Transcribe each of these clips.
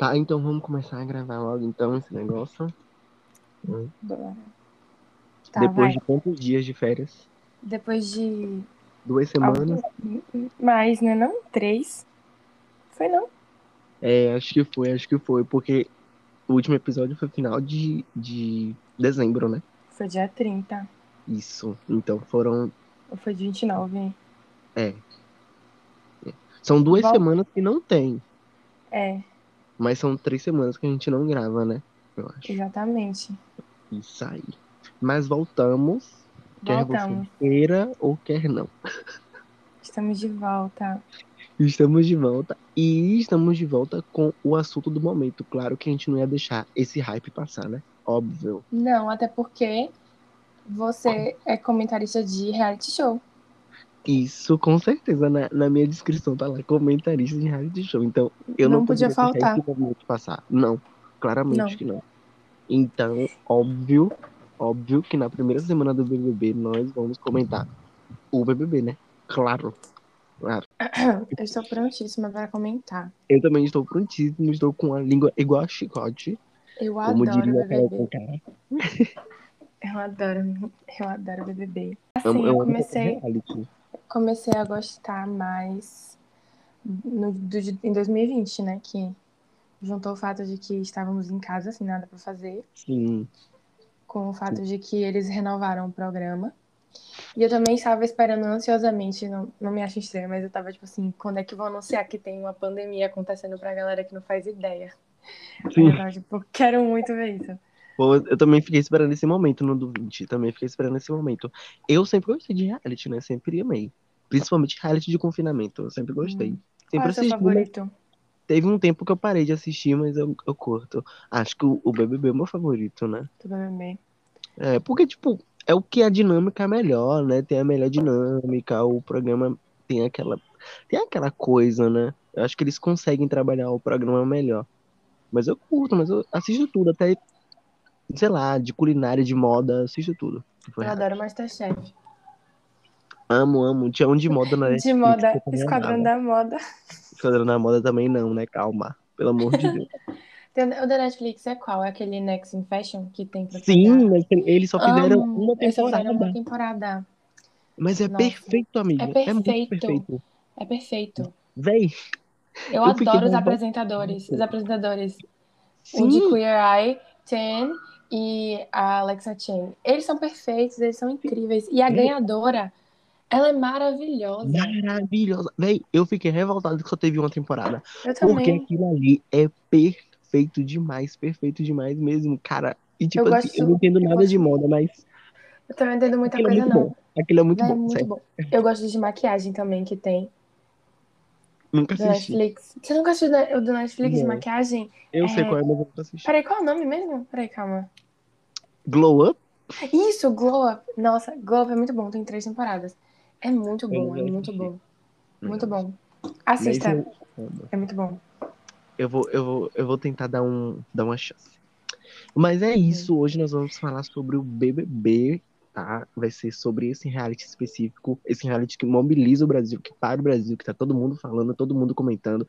Tá, então vamos começar a gravar logo então esse negócio. Bora. Tá, Depois vai. de quantos dias de férias? Depois de. Duas semanas? Mais, né? Não? Três? Foi não? É, acho que foi, acho que foi, porque o último episódio foi final de, de dezembro, né? Foi dia 30. Isso. Então foram. Ou foi dia 29? É. São duas Vol- semanas que não tem, É, mas são três semanas que a gente não grava, né? Eu acho. exatamente. Isso aí. Mas voltamos. Quer Voltamos. você queira ou quer não. Estamos de volta. Estamos de volta. E estamos de volta com o assunto do momento. Claro que a gente não ia deixar esse hype passar, né? Óbvio. Não, até porque você é comentarista de reality show. Isso, com certeza, na, na minha descrição tá lá, comentarista de reality show. Então, eu não, Não podia faltar. passar. Não, claramente Não. que não. Então, óbvio, óbvio que na primeira semana do BBB nós vamos comentar o BBB, né? Claro, claro. Eu estou prontíssima para comentar. Eu também estou prontíssimo, estou com a língua igual a chicote, Eu como adoro diria BBB. Eu adoro, eu adoro BBB. Assim, Amo- eu amo comecei. Comecei a gostar mais no, do, em 2020, né? Que juntou o fato de que estávamos em casa sem nada para fazer, Sim, com o fato de que eles renovaram o programa. E eu também estava esperando ansiosamente, não, não me acho estranho, mas eu tava tipo assim, quando é que vão anunciar que tem uma pandemia acontecendo pra galera que não faz ideia? Sim. eu tava tipo, quero muito ver isso. Eu também fiquei esperando esse momento no do 20. Também fiquei esperando esse momento. Eu sempre gostei de reality, né? Sempre amei. Principalmente reality de confinamento. Eu sempre gostei. Qual é Sempre o seu assisti. mas favorito? Teve um tempo que eu parei de assistir, mas eu, eu curto. Acho que o, o BBB é o meu favorito, né? Do BBB. É, porque, tipo, é o que a dinâmica é melhor, né? Tem a melhor dinâmica, o programa tem aquela. Tem aquela coisa, né? Eu acho que eles conseguem trabalhar o programa melhor. Mas eu curto, mas eu assisto tudo, até, sei lá, de culinária, de moda, assisto tudo. Eu adoro Masterchef. Amo, amo. Tinha um de moda na De Netflix moda, Esquadrão da Moda. Esquadrão da moda também não, né? Calma. Pelo amor de Deus. O da Netflix é qual? É aquele Next in Fashion que tem pra Sim, pegar? eles só fizeram Amo. uma Eles só temporada. fizeram uma temporada. Mas é Nossa. perfeito, amiga. É É perfeito. perfeito. É perfeito. Véi, Eu, Eu adoro os revoltado. apresentadores. Os apresentadores. O de sim. Queer Eye, Ten e a Alexa Chen. Eles são perfeitos, eles são incríveis. E a ganhadora, ela é maravilhosa. Maravilhosa. Véi, eu fiquei revoltado que só teve uma temporada. Eu Porque também. aquilo ali é perfeito demais. Perfeito demais mesmo, cara. E tipo Eu assim, gosto- eu não entendo eu nada gosto- de moda, mas Eu também não entendo muita aquilo é coisa, muito não. bom. Aquilo é muito é bom, muito bom. Eu gosto de maquiagem também, que tem. Nunca Do assisti. Netflix. Você nunca assistiu o do Netflix de Não. maquiagem? Eu sei É. qual é, mas eu nunca assisti. Peraí, qual é o nome mesmo? Peraí, calma. Glow Up? Isso, Glow Up. Nossa, Glow Up é muito bom, tem três temporadas. É muito bom, é muito bom. Muito bom. Assista, eu, é muito bom. eu vou, eu vou, eu vou tentar dar, um, dar uma chance. Mas é isso. Hoje nós vamos falar sobre o BBB, tá? Vai ser sobre esse reality específico, esse reality que mobiliza o Brasil, que para o Brasil, que tá todo mundo falando, todo mundo comentando.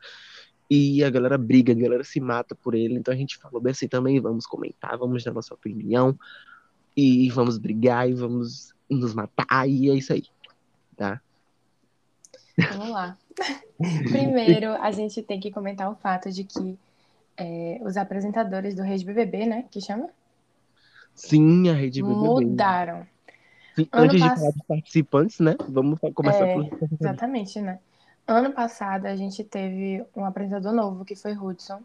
E a galera briga, a galera se mata por ele. Então a gente falou bem assim também, vamos comentar, vamos dar nossa opinião. E vamos brigar e vamos nos matar. E é isso aí, tá? Vamos lá. Primeiro, a gente tem que comentar o fato de que é, os apresentadores do Rede BBB, né, que chama? Sim, a rede BBB. Mudaram. Sim, Antes de pass- falar dos participantes, né? Vamos começar É, participantes. Exatamente, né? Ano passado a gente teve um apresentador novo, que foi Hudson.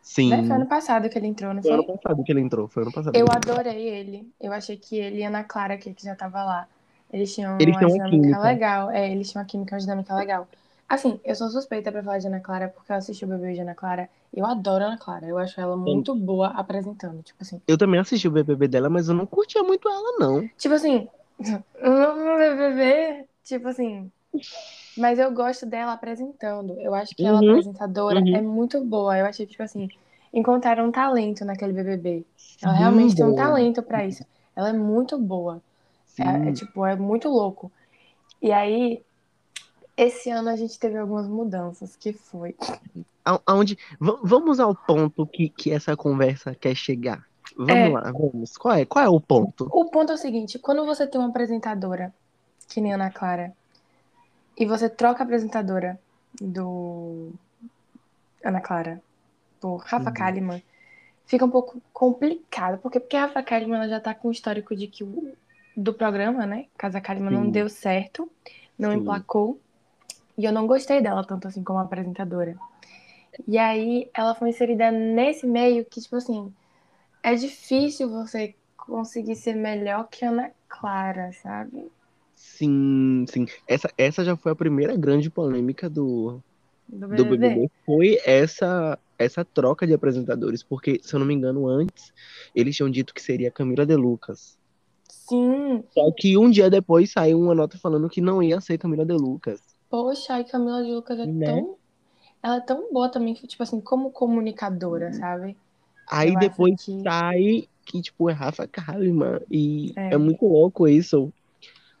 Sim. Né? Foi ano passado que ele entrou, não Foi foi? ano passado que ele entrou. Foi ano passado. Eu adorei ele. Eu achei que ele e a Ana Clara, que já tava lá, eles tinham Eles uma uma dinâmica química. legal. É, eles tinham uma química, uma dinâmica legal. Assim, eu sou suspeita pra falar de Ana Clara, porque eu assisti o bebê de Ana Clara. Eu adoro Ana Clara. Eu acho ela muito boa apresentando. Tipo assim, Eu também assisti o BBB dela, mas eu não curtia muito ela, não. tipo assim, no BBB, tipo assim. Mas eu gosto dela apresentando. Eu acho que ela, Uhum, apresentadora, uhum. é muito boa. Eu achei que, tipo assim, encontraram um talento naquele BBB. Ela Sim, realmente tem um boa. talento pra isso. Ela é muito boa. É, é, tipo, é muito louco. E aí, Esse ano a gente teve algumas mudanças, que foi. Aonde, va- vamos ao ponto que, que essa conversa quer chegar. Vamos É. lá, vamos. Qual é, qual é o ponto? O ponto é o seguinte: quando você tem uma apresentadora, que nem Ana Clara, e você troca a apresentadora do Ana Clara por Rafa Uhum. Kalimann, fica um pouco complicado. Porque, porque a Rafa Kalimann ela já tá com o histórico de que o do programa, né? Casa Kalimann não Sim. deu certo, não Sim. emplacou. E eu não gostei dela tanto assim como apresentadora. E aí ela foi inserida nesse meio que, tipo assim, é difícil você conseguir ser melhor que a Ana Clara, sabe? Sim, sim. Essa, essa já foi a primeira grande polêmica do, Do do BBB. BBB. Foi essa, essa troca de apresentadores. Porque, se eu não me engano, antes eles tinham dito que seria Camila De Lucas. Sim, Só que um dia depois saiu uma nota falando que não ia ser Camila De Lucas. Poxa, a Camila de Lucas é Né? tão. Ela é tão boa também, tipo assim, como comunicadora, sabe? Aí Eu depois que- sai que, tipo, é Rafa Kalimann. E É. é. muito louco isso.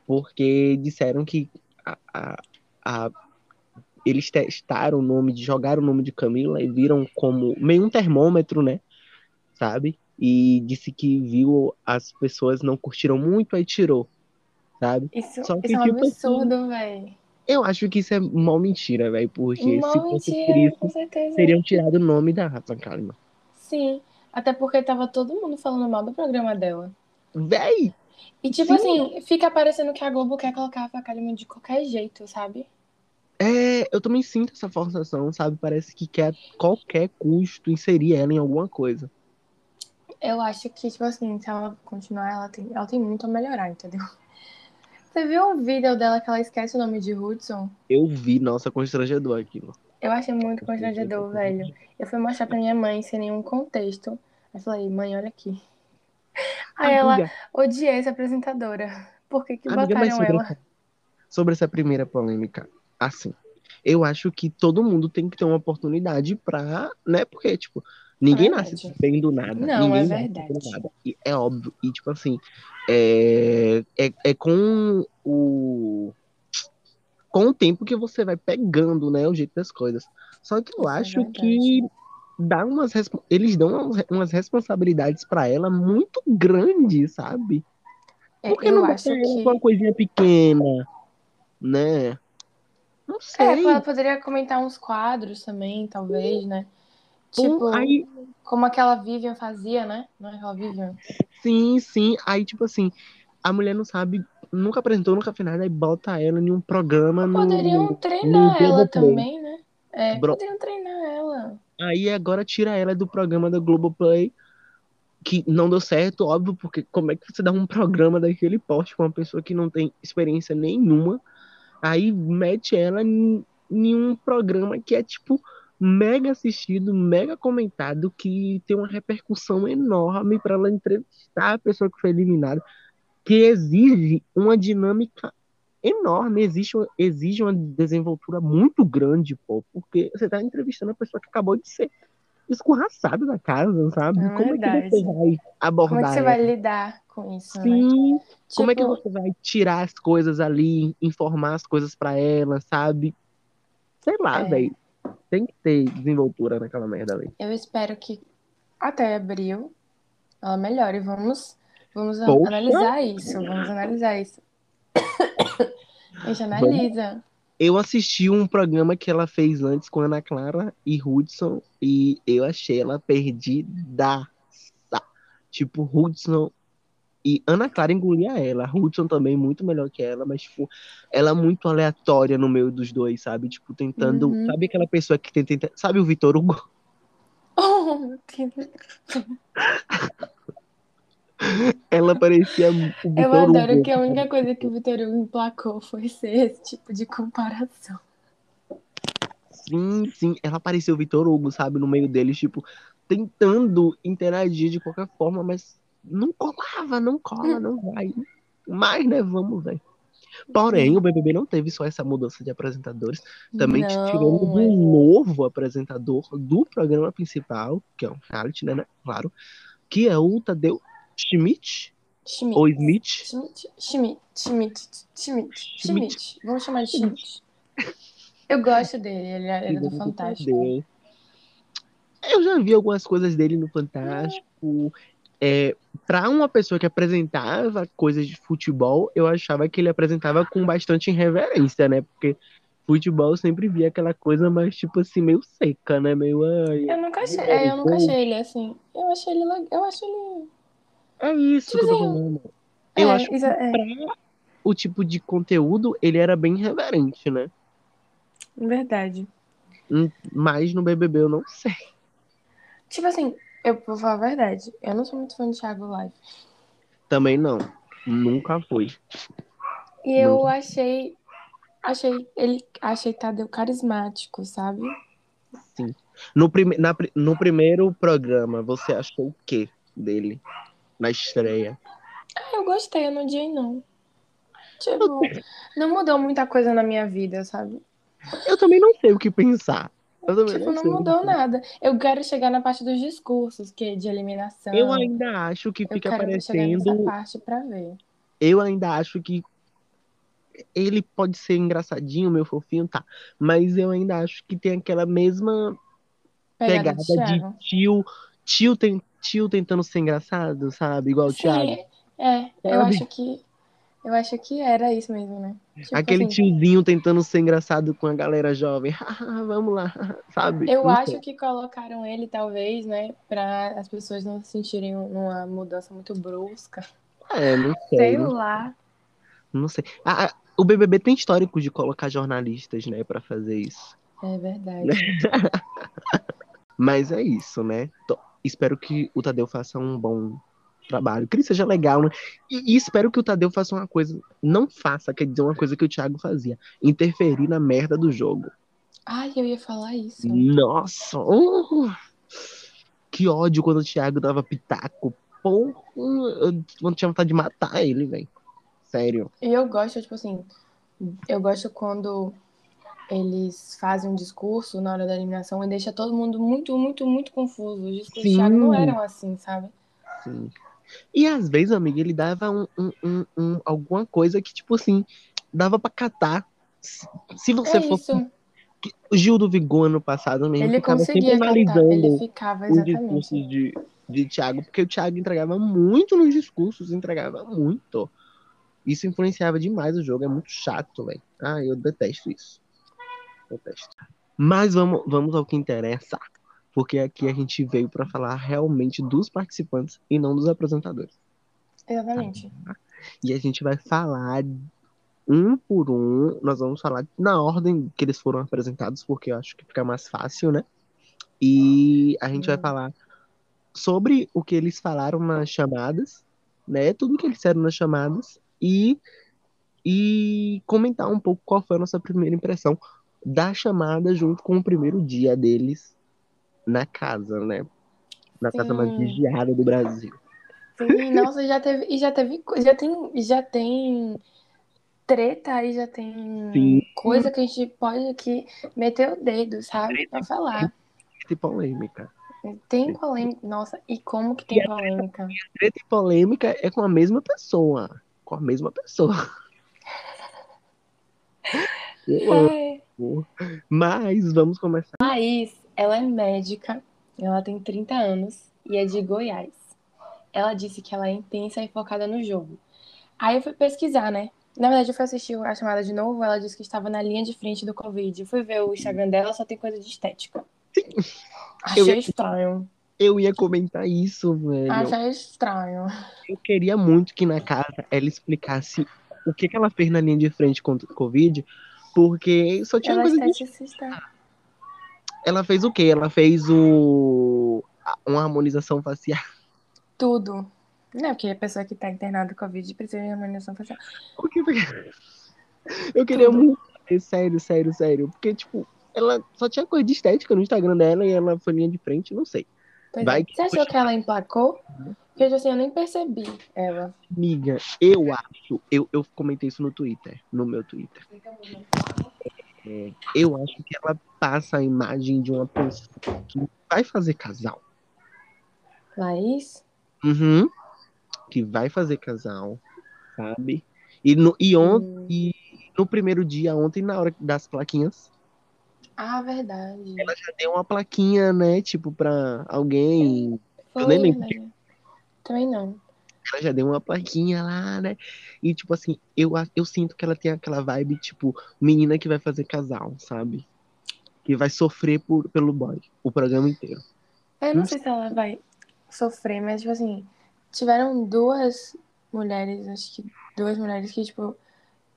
Porque disseram que a, a- a- eles testaram o nome, de jogaram o nome de Camila e viram como meio um termômetro, né? Sabe? E disse que viu as pessoas não curtiram muito, aí tirou. Sabe? Isso, Só que, isso é um tipo assim, absurdo, velho. Eu acho que isso é mó mentira, velho. Porque se fosse por mentira, isso, com certeza. teriam tirado o nome da Rafa Kalimann. Sim, até porque tava todo mundo falando mal do programa dela. Véi! E tipo Sim. assim, fica parecendo que a Globo quer colocar a Facalima de qualquer jeito, sabe? É, eu também sinto essa forçação, sabe? Parece que quer a qualquer custo inserir ela em alguma coisa. Eu acho que, tipo assim, se ela continuar, ela tem, ela tem muito a melhorar, entendeu? Você viu um vídeo dela que ela esquece o nome de Hudson? Eu vi, nossa, constrangedor aquilo. Eu achei muito constrangedor, velho. Eu fui mostrar pra minha mãe sem nenhum contexto. Aí falei, mãe, olha aqui. Aí ela Amiga, odiei essa apresentadora. Por que que amiga, botaram sobre ela? essa, sobre essa primeira polêmica, assim, eu acho que todo mundo tem que ter uma oportunidade pra, né? Porque, tipo, ninguém É nasce verdade. bem do nada. Não, ninguém é verdade. nada. E é óbvio. E, tipo assim, é, é, é com o. Com o tempo que você vai pegando, né, o jeito das coisas. Só que eu Isso é acho verdade. que dá umas, eles dão umas, responsabilidades pra ela muito grandes, sabe? É, Por que eu não acho que. uma coisinha pequena, né? Não É, sei. ela poderia comentar uns quadros também, talvez, né? Tipo, aí, como aquela Vivian fazia, né? Não é aquela Vivian? sim, sim. Aí, tipo assim, a mulher não sabe, nunca apresentou, nunca fez nada, e bota ela em um programa no. Poderiam no treinar ela Globoplay. também, né? É, Bro- poderiam treinar ela. Aí agora tira ela do programa da Globoplay, que não deu certo, óbvio, porque como é que você dá um programa daquele porte com uma pessoa que não tem experiência nenhuma? Aí mete ela em, em um programa que é tipo mega assistido, mega comentado, que tem uma repercussão enorme para ela entrevistar a pessoa que foi eliminada, que exige uma dinâmica enorme, exige, uma- exige uma desenvoltura muito grande, pô, porque você tá entrevistando a pessoa que acabou de ser escorraçada da casa, sabe? É Como é que você vai abordar Como é que você ela? vai lidar com isso, né? Sim, como é que Tipo, você vai tirar as coisas ali, informar as coisas pra ela, sabe? Sei lá, É. velho. Tem que ter desenvoltura naquela merda ali. eu espero que até abril ela melhore. Vamos, vamos Poxa. analisar isso. Vamos analisar isso. A gente analisa. Eu assisti um programa que ela fez antes com Ana Clara e Hudson e eu achei ela perdidaça. Tipo, Hudson e Ana Clara engolia ela. Hudson também muito melhor que ela, mas tipo, ela é muito aleatória no meio dos dois, sabe? Tipo, tentando, Uhum. sabe aquela pessoa que tenta, tenta- sabe o Vitor Hugo? Oh, meu Deus. Ela parecia o Vitor Eu adoro Hugo. que a única coisa que o Vitor Hugo emplacou foi ser esse tipo de comparação. Sim, sim, ela parecia o Vitor Hugo, sabe, no meio deles, tipo, tentando interagir de qualquer forma, mas não colava, não cola, não vai. Mas, né, vamos ver. Porém, o BBB não teve só essa mudança de apresentadores, também Não, tivemos um mas- novo apresentador do programa principal, que é um reality, né, né, claro, que é o Tadeu Schmidt, Schmidt. ou Smith, Schmidt. Schmidt. Schmidt. Schmidt. Schmidt. Vamos chamar de Schmidt. Eu gosto dele, ele é, é do Fantástico. Eu já vi algumas coisas dele no Fantástico. É, para uma pessoa que apresentava coisas de futebol, eu achava que ele apresentava com bastante irreverência, né? Porque futebol sempre via aquela coisa mais, tipo assim, meio seca, né? Meio. Ai, Eu nunca achei, é, eu nunca achei ele assim. Eu achei ele, le- eu acho ele. É isso Tipo que eu tô assim, falando. Eu é, acho que isso é- pra o tipo de conteúdo, ele era bem irreverente, né? Verdade. Hum, Mas no BBB eu não sei. Tipo assim, eu vou falar a verdade. Eu não sou muito fã de Thiago Live. Também não. Nunca fui. E eu Não. achei. Achei ele. Achei Tadeu carismático, sabe? No, prime... na no primeiro programa, você achou o quê dele? Na estreia? Ah, eu gostei, eu não odiei, não. Tipo, não mudou muita coisa na minha vida, sabe? Eu também não sei o que pensar. Eu também Tipo, não sei mudou nada. Eu quero chegar na parte dos discursos, que é de eliminação. Eu ainda acho que Eu fica quero chegar nessa parecendo. parte pra ver. Eu ainda acho que ele pode ser engraçadinho, meu fofinho, tá. Mas eu ainda acho que tem aquela mesma Pegada pegada de tio, tio, tem, tio tentando ser engraçado, sabe? Igual o Thiago. É. Eu acho que. Eu acho que era isso mesmo, né? Tipo Aquele assim, tiozinho tentando ser engraçado com a galera jovem. Vamos lá, sabe? Eu acho que colocaram ele, talvez, né, pra as pessoas não sentirem uma mudança muito brusca. É, não sei. Sei não, lá. não sei. Ah, o BBB tem histórico de colocar jornalistas, né, pra fazer isso. É verdade. Mas é isso, né? Tô- espero que o Tadeu faça um bom trabalho, que ele seja legal, né? E, e espero que o Tadeu faça uma coisa, não faça, quer dizer, uma coisa que o Thiago fazia, interferir na merda do jogo. Ai, eu ia falar isso. Nossa, uh, que ódio quando o Thiago dava pitaco. Porra, eu não tinha vontade de matar ele, velho. Sério. E eu gosto, tipo assim, eu gosto quando eles fazem um discurso na hora da eliminação e deixa todo mundo muito, muito, muito confuso. Os discursos do Thiago não eram assim, sabe? Sim. E às vezes, amiga, ele dava um, um- um- um- alguma coisa que, tipo assim, dava pra catar. Se, você É for. isso. O Gil do Vigor ano passado mesmo Ele ficava sempre analisando ele ficava os discursos de, de Thiago, porque o Thiago entregava muito nos discursos, entregava muito. Isso influenciava demais o jogo, é muito chato, velho. Ah, eu detesto isso. Detesto. Mas vamos, vamos ao que interessa, porque aqui a gente veio pra falar realmente dos participantes e não dos apresentadores. Exatamente. E a gente vai falar um por um, nós vamos falar na ordem que eles foram apresentados, porque eu acho que fica mais fácil, né? E a gente vai Hum. falar sobre o que eles falaram nas chamadas, né? Tudo que eles disseram nas chamadas e, e comentar um pouco qual foi a nossa primeira impressão da chamada junto com o primeiro dia deles na casa, né? Na casa mais Sim. vigiada do Brasil. Sim, nossa, já teve, e já teve, já tem, já tem treta aí, já tem Sim. coisa que a gente pode aqui meter o dedo, sabe? Pra falar. Que polêmica. Tem polêmica, nossa, e como que tem polêmica? treta e polêmica é com a mesma pessoa. Com a mesma pessoa. Amo. Mas vamos começar. Laís, ela é médica, ela tem 30 anos e é de Goiás. Ela disse que ela é intensa e focada no jogo. Aí eu fui pesquisar, né? Na verdade, eu fui assistir a chamada de novo, ela disse que estava na linha de frente do Covid. Eu fui ver o Instagram dela, só tem coisa de estética. Eu Achei ia- estranho. Eu ia comentar isso, velho. Achei estranho. Eu queria muito que na casa ela explicasse o que, que ela fez na linha de frente contra o Covid, porque só tinha Ela é coisa de... Ela fez o quê? Ela fez o... uma harmonização facial. Tudo. Não, porque a pessoa que tá internada com Covid precisa de harmonização facial. O que- Eu queria Tudo. muito sério, sério, sério. Porque, tipo, ela só tinha coisa de estética no Instagram dela e ela foi linha de frente, não sei. Pois Vai é. que Você achou que ela emplacou? Porque assim, eu nem percebi ela. Amiga, eu acho, eu, eu comentei isso no Twitter, no meu Twitter. É, eu acho que ela passa a imagem de uma pessoa que vai fazer casal. Laís? Uhum. Que vai fazer casal, sabe? E, no, e, on, Hum. e no primeiro dia, ontem, na hora das plaquinhas, Ah, verdade. ela já deu uma plaquinha, né? Tipo, pra alguém. Foi, nem lembro. verdade. Também não. Ela já deu uma plaquinha lá, né? E, tipo assim, eu, eu sinto que ela tem aquela vibe, tipo, menina que vai fazer casal, sabe? Que vai sofrer por, pelo boy o programa inteiro. Eu não Não sei se ela vai sofrer, mas, tipo assim, tiveram duas mulheres, acho que duas mulheres que, tipo,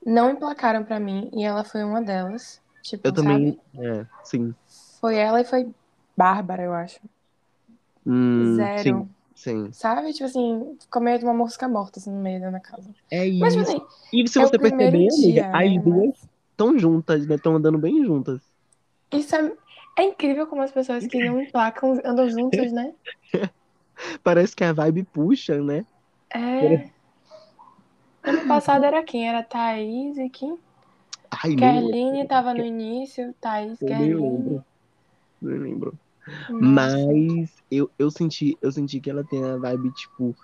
não emplacaram pra mim e ela foi uma delas. Tipo, Eu também. sabe? É, sim. Foi ela e foi Bárbara, eu acho. Hum, Zero. Sim, sim. Sabe? Tipo assim, ficou meio de uma mosca morta, assim, no meio da minha casa. É Mas, tipo isso. assim, E se é você perceber, dia, amiga, as né? duas estão juntas, né? Estão andando bem juntas. Isso é, é incrível como as pessoas que não emplacam andam juntas, né? Parece que a vibe puxa, né? É. Ano passado era quem? Era Thaís e quem? Ai, Kerline tava no início, Thaís, eu nem Kerline. lembro. Nem lembro. Nossa. Mas eu, eu senti, eu senti que ela tem a vibe, tipo,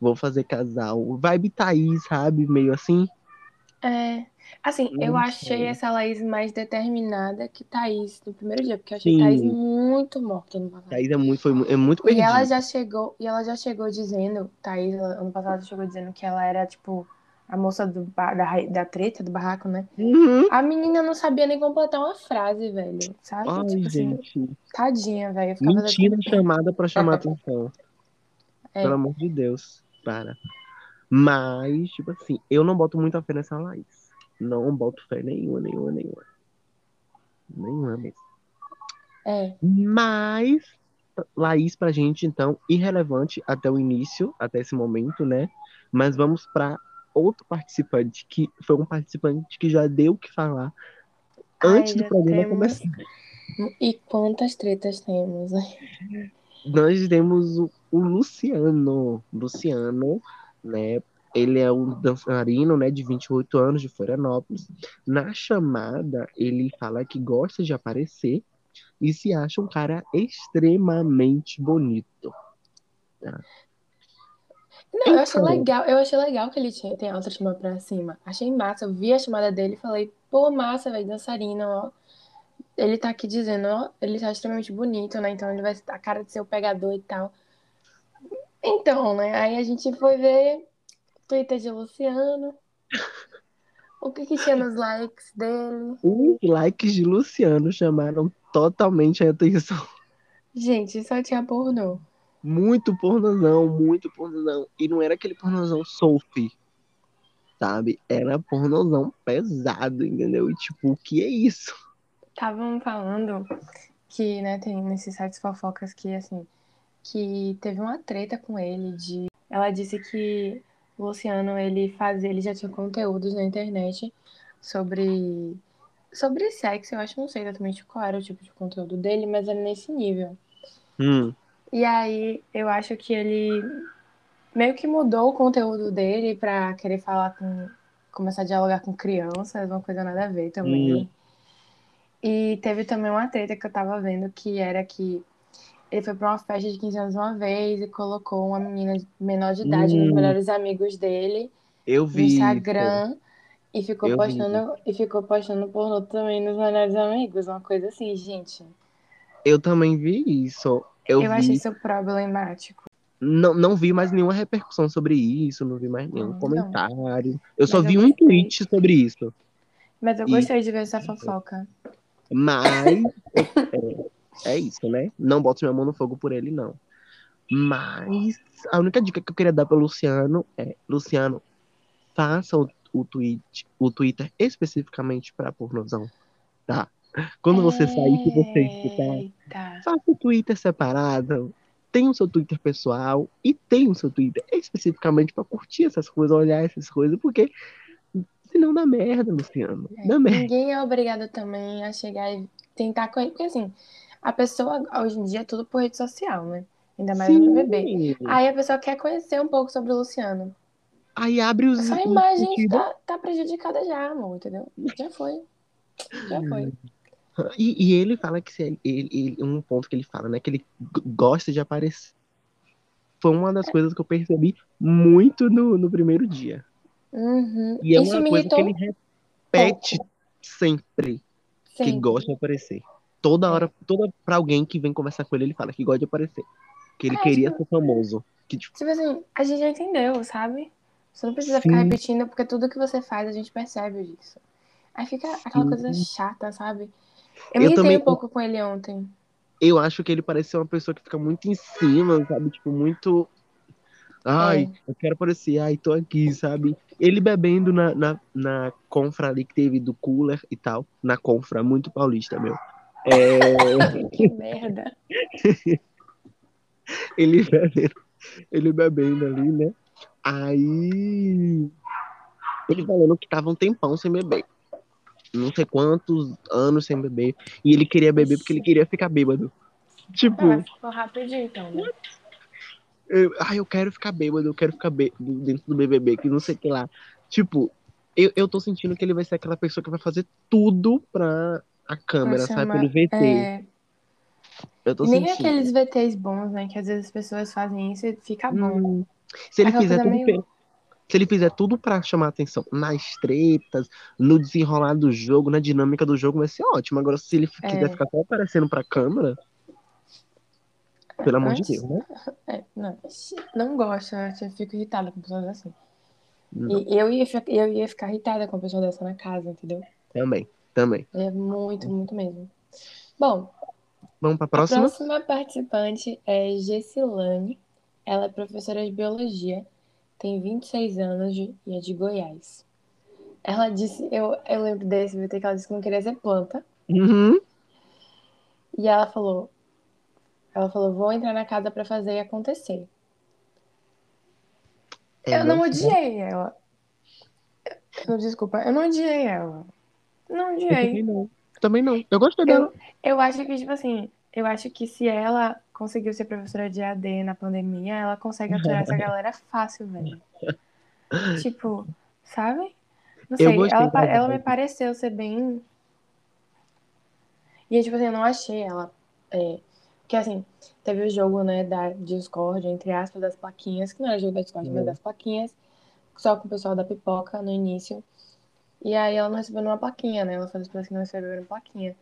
vou fazer casal. Vibe Thaís, sabe? Meio assim. É. Assim, eu Não achei sei. essa Laís mais determinada que Thaís no primeiro dia, porque eu achei Sim. Thaís muito morta no passado. Thaís é muito, foi, é muito E ela perdida. já chegou, e ela já chegou dizendo, Thaís, ano passado chegou dizendo que ela era, tipo, a moça do da, da treta, do barraco, né? Uhum. A menina não sabia nem completar uma frase, velho. Sabe? Ai, tipo assim, gente. tadinha, velho. Mentira assim, chamada pra chamar atenção. É. Pelo amor de Deus. Para. Mas, tipo assim, eu não boto muita fé nessa Laís. Não boto fé nenhuma, nenhuma, nenhuma. Nenhuma mesmo. É. Mas, Laís pra gente, então, irrelevante até o início, até esse momento, né? Mas vamos pra outro participante, que foi um participante que já deu o que falar antes Ai, do programa temos- começar. E quantas tretas temos? Nós temos o, o Luciano. Luciano, né? Ele é um dançarino, né, de 28 anos, de Florianópolis. Na chamada, ele fala que gosta de aparecer e se acha um cara extremamente bonito. Não, eu achei Então. legal, eu achei legal que ele tinha, tem autoestima pra cima. Achei massa. Eu vi a chamada dele e falei, pô, massa, velho, dançarino, ó. Ele tá aqui dizendo, ó, ele tá extremamente bonito, né? Então ele vai a cara de ser o pegador e tal. Então, né? Aí a gente foi ver Twitter de Luciano. O que que tinha nos likes dele? Os likes de Luciano chamaram totalmente a atenção. Gente, só tinha pornô. Muito pornozão, muito pornozão. E não era aquele pornozão Sophie, sabe? Era pornozão pesado, entendeu? E tipo, o que é isso? Estavam falando que, né, tem nesses sites fofocas que, assim, que teve uma treta com ele de... Ela disse que o Luciano, ele fazia, ele já tinha conteúdos na internet sobre... Sobre sexo, eu acho, não sei exatamente qual era o tipo de conteúdo dele, mas era nesse nível. Hum, E aí, eu acho que ele meio que mudou o conteúdo dele pra querer falar com... Começar a dialogar com crianças, uma coisa nada a ver também. Hum. E teve também uma treta que eu tava vendo que era que ele foi pra uma festa de 15 anos uma vez e colocou uma menina menor de idade nos Hum. melhores amigos dele eu no vi. isso. Instagram e ficou Eu vi. postando e ficou postando pornô também nos melhores amigos, uma coisa assim, gente. Eu também vi isso. Eu, Eu, vi. achei isso problemático. Não, não vi mais nenhuma repercussão sobre isso, não vi mais nenhum Não, não. comentário. Eu só Mas eu vi um tweet sobre isso. Mas eu E- gostei de ver essa fofoca. Mas é, é isso, né? Não boto minha mão no fogo por ele, não. Mas a única dica que eu queria dar para Luciano é, Luciano, faça o, o tweet, o Twitter especificamente para pornozão, tá? Quando você sair, se você escutar, Eita. faça o Twitter separado. Tem o seu Twitter pessoal e tem o seu Twitter especificamente para curtir essas coisas, olhar essas coisas, porque senão dá merda, Luciano. Dá merda. Ninguém é obrigado também a chegar e tentar. Porque assim, a pessoa hoje em dia é tudo por rede social, né? Ainda mais no bebê. Sim. Aí a pessoa quer conhecer um pouco sobre o Luciano. Aí abre os. Os imagem sentidos. tá, prejudicada já, amor, entendeu? Já foi. Já foi. E, e ele fala que se ele, ele- um ponto que ele fala, né, que ele gosta de aparecer. Foi uma das coisas que eu percebi muito no, no primeiro dia. Uhum. E é Isso uma coisa que ele re- repete sempre, que Sempre. gosta de aparecer. Toda hora, toda pra alguém que vem conversar com ele, ele fala que gosta de aparecer. Que ele É, queria tipo- ser famoso. Que, tipo, Tipo assim, a gente já entendeu, sabe? Você não precisa ficar Sim. repetindo, porque tudo que você faz a gente percebe disso. Aí fica aquela Sim. coisa chata, sabe? Eu me Eu irritei também- um pouco com ele ontem. eu acho que ele parece ser uma pessoa que fica muito em cima, sabe? Tipo, muito. Ai, É. eu quero aparecer, ai, tô aqui, sabe? Ele bebendo na, na, na confra ali que teve do cooler e tal. Na confra, muito paulista, meu. É, Que merda. ele bebendo, ele bebendo ali, né? Aí. Ele falando que tava um tempão sem beber. Não sei quantos anos sem beber. E ele queria beber porque ele queria ficar bêbado. Tipo. Ah, ficou rapidinho então, né? eu, ai, eu quero ficar bêbado, eu quero ficar bêbado dentro do BBB, que não sei o que lá. Tipo, eu, eu tô sentindo que ele vai ser aquela pessoa que vai fazer tudo pra a câmera, sabe? chamar- Pelo VT. É, eu tô nem sentindo. aqueles VTs bons, né? Que às vezes as pessoas fazem isso e fica bom. Hum, se ele Aquela fizer tudo meio- Se ele fizer tudo pra chamar atenção nas tretas, no desenrolar do jogo, na dinâmica do jogo, vai ser ótimo. Agora, se ele É. quiser ficar só aparecendo pra câmera, pelo amor de Deus, né? É, não, não gosto, eu fico irritada com pessoas assim. Não, E eu ia, eu ia ficar irritada com uma pessoa dessa na casa, entendeu? Também, também. É muito, muito mesmo. Bom, Vamos pra a próxima? próxima participante é Gessilane. Ela é professora de biologia, tem 26 anos de- e é de Goiás. Ela disse, eu, eu lembro desse VT que ela disse que não queria ser planta. Uhum. E ela falou, ela falou, vou entrar na casa pra fazer acontecer. É, eu não não- odiei ela. Eu- desculpa, eu não odiei ela. Não odiei. também não. Também não. Eu gostei dela. Eu, eu acho que, tipo assim, eu acho que se ela conseguiu ser professora de AD na pandemia, ela consegue aturar essa galera fácil, velho. Tipo, sabe? Não sei, gostei ela, ela me pareceu ser bem. E, tipo assim, eu não achei ela. É... Porque, assim, teve o jogo, né, da Discord, entre aspas, das plaquinhas, que não era jogo da Discord, mas É. das plaquinhas, só com o pessoal da pipoca no início. E aí ela não recebeu nenhuma plaquinha, né? Ela das pessoas que não receberam plaquinha.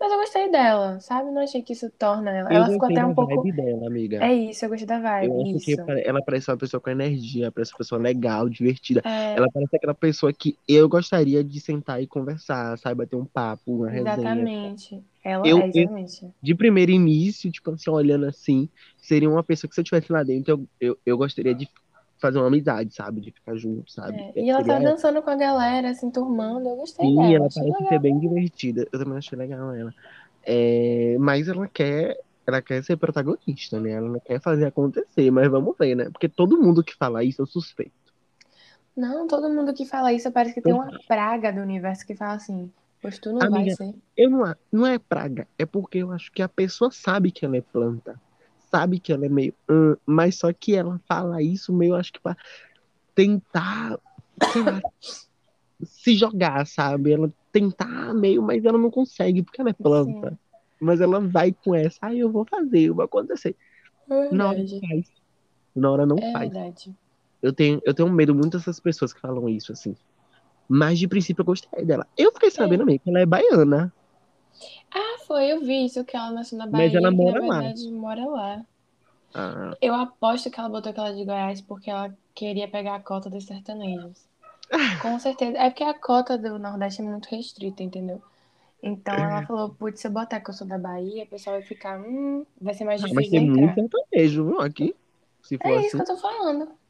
Mas eu gostei dela, sabe? Não achei que isso torna ela. Eu Ela ficou até um pouco. vibe dela, amiga. É isso, eu gostei da Eu vibe. acho que Isso. pare- ela parece uma pessoa com energia, parece uma pessoa legal, divertida. É, Ela parece aquela pessoa que eu gostaria de sentar e conversar, sabe? Bater um papo, uma resenha. exatamente. Ela Eu- é, exatamente. De primeiro início, tipo assim, olhando assim, seria uma pessoa que se eu estivesse lá dentro, eu, eu, eu gostaria de fazer uma amizade, sabe? De ficar junto, sabe? É, E ela tava dançando com a galera, se enturmando. Eu gostei Sim, dela. ela achei parece legal. ser bem divertida. Eu também achei legal ela. É, mas ela quer, ela quer ser protagonista, né? Ela não quer fazer acontecer, mas vamos ver, né? Porque todo mundo que fala isso é suspeito. Não, todo mundo que fala isso parece que tem uma praga do universo que fala assim: Pois tu não vai Amiga, ser. Eu não, não é praga, é porque eu acho que a pessoa sabe que ela é planta, sabe que ela é meio, hum, mas só que ela fala isso meio, acho que pra tentar, sei lá, se jogar, sabe? Ela tentar meio, mas ela não consegue porque ela é planta. Sim. Mas ela vai com essa, ah, eu vou fazer, eu vou acontecer. É Na hora verdade. não faz. Na hora não É faz. verdade. Eu tenho, eu tenho medo muito dessas pessoas que falam isso, assim. Mas de princípio eu gostei dela. Eu fiquei sabendo mesmo que ela é baiana. Ah, foi, eu vi isso que ela nasceu na Mas Bahia, ela que mora na lá. verdade mora lá. Ah, Eu aposto que ela botou aquela de Goiás porque ela queria pegar a cota dos sertanejos. Com certeza. É porque a cota do Nordeste é muito restrita, entendeu? Então ela falou, putz, se eu botar que eu sou da Bahia, o pessoal vai ficar, hum, vai ser mais ah, difícil mas tem entrar. muito sertanejo, viu, aqui. Se for É assim. isso que eu tô falando.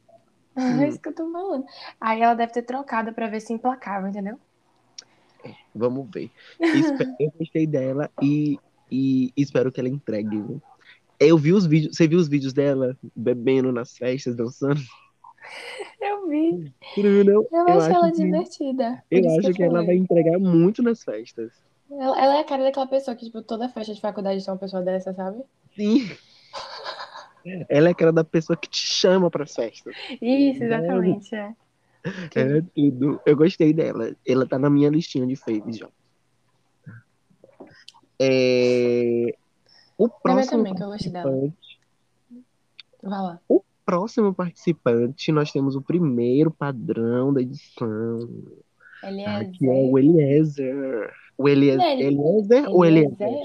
Hum. É isso que eu tô falando. Aí ela deve ter trocado pra ver se implacava, entendeu? Vamos ver. Espe- eu gostei dela e, e espero que ela entregue. viu? Eu vi os vídeos. Você viu os vídeos dela bebendo nas festas, dançando? Eu vi. Não, Eu, eu acho ela que- divertida. Eu acho que, eu ela vai entregar muito nas festas. Ela, ela é a cara daquela pessoa que, tipo, toda festa de faculdade tem uma pessoa dessa, sabe? Sim. Ela é aquela da pessoa que te chama para festas. Isso, exatamente. É. Ela é tudo. Eu gostei dela. Ela tá na minha listinha de faves já. É... O próximo também, que eu gostei dela. participante, Vai lá. próximo participante, nós temos o primeiro padrão da edição. Eliezer. Que é o Eliezer. O Eliezer, Eliezer ou Eliezer?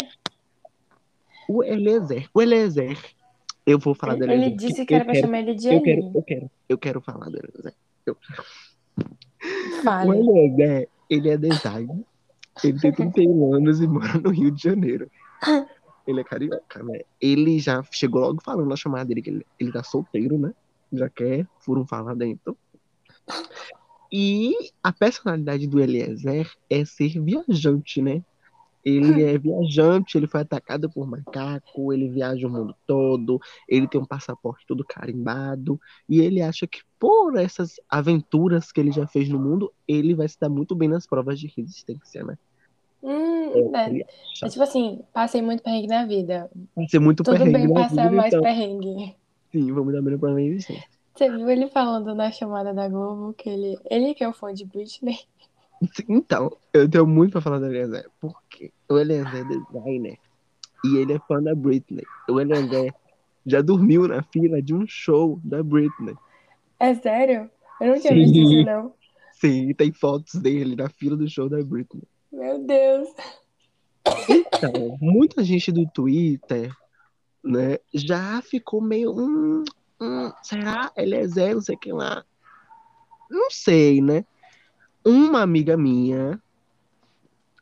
O Eliezer. O Eliezer. Eu vou falar do Ele, Eliezer. ele disse que era pra quero, chamar ele de eu quero, eu quero, eu quero falar do Eliezer. O Fale. Eliezer, ele é designer. Ele tem 31 anos e mora no Rio de Janeiro. Ele é carioca, né? Ele já chegou logo falando na chamada dele que ele, ele tá solteiro, né? Já quer furo um falar dentro. E a personalidade do Eliezer é ser viajante, né? Ele é viajante, ele foi atacado por macaco, ele viaja o mundo todo, ele tem um passaporte todo carimbado, e ele acha que por essas aventuras que ele já fez no mundo, ele vai se dar muito bem nas provas de resistência, né? Hum, é. Ele É tipo assim, passei muito perrengue na vida. vai ser muito Tudo perrengue bem na passar vida, mais então, perrengue. sim, vamos dar melhor pra resistência. Você viu ele falando na chamada da Globo que ele. Ele que é o fã de Britney. Então, eu tenho muito pra falar do Eliezer, porque o Eliezer é designer e ele é fã da Britney. O Eliezer já dormiu na fila de um show da Britney. É sério? Eu não tinha Sim. visto isso, não. Sim, tem fotos dele na fila do show da Britney. Meu Deus. Então, muita gente do Twitter, né, já ficou meio, hum, hum, será Eliezer, não sei o que lá. Não sei, né? Uma amiga minha,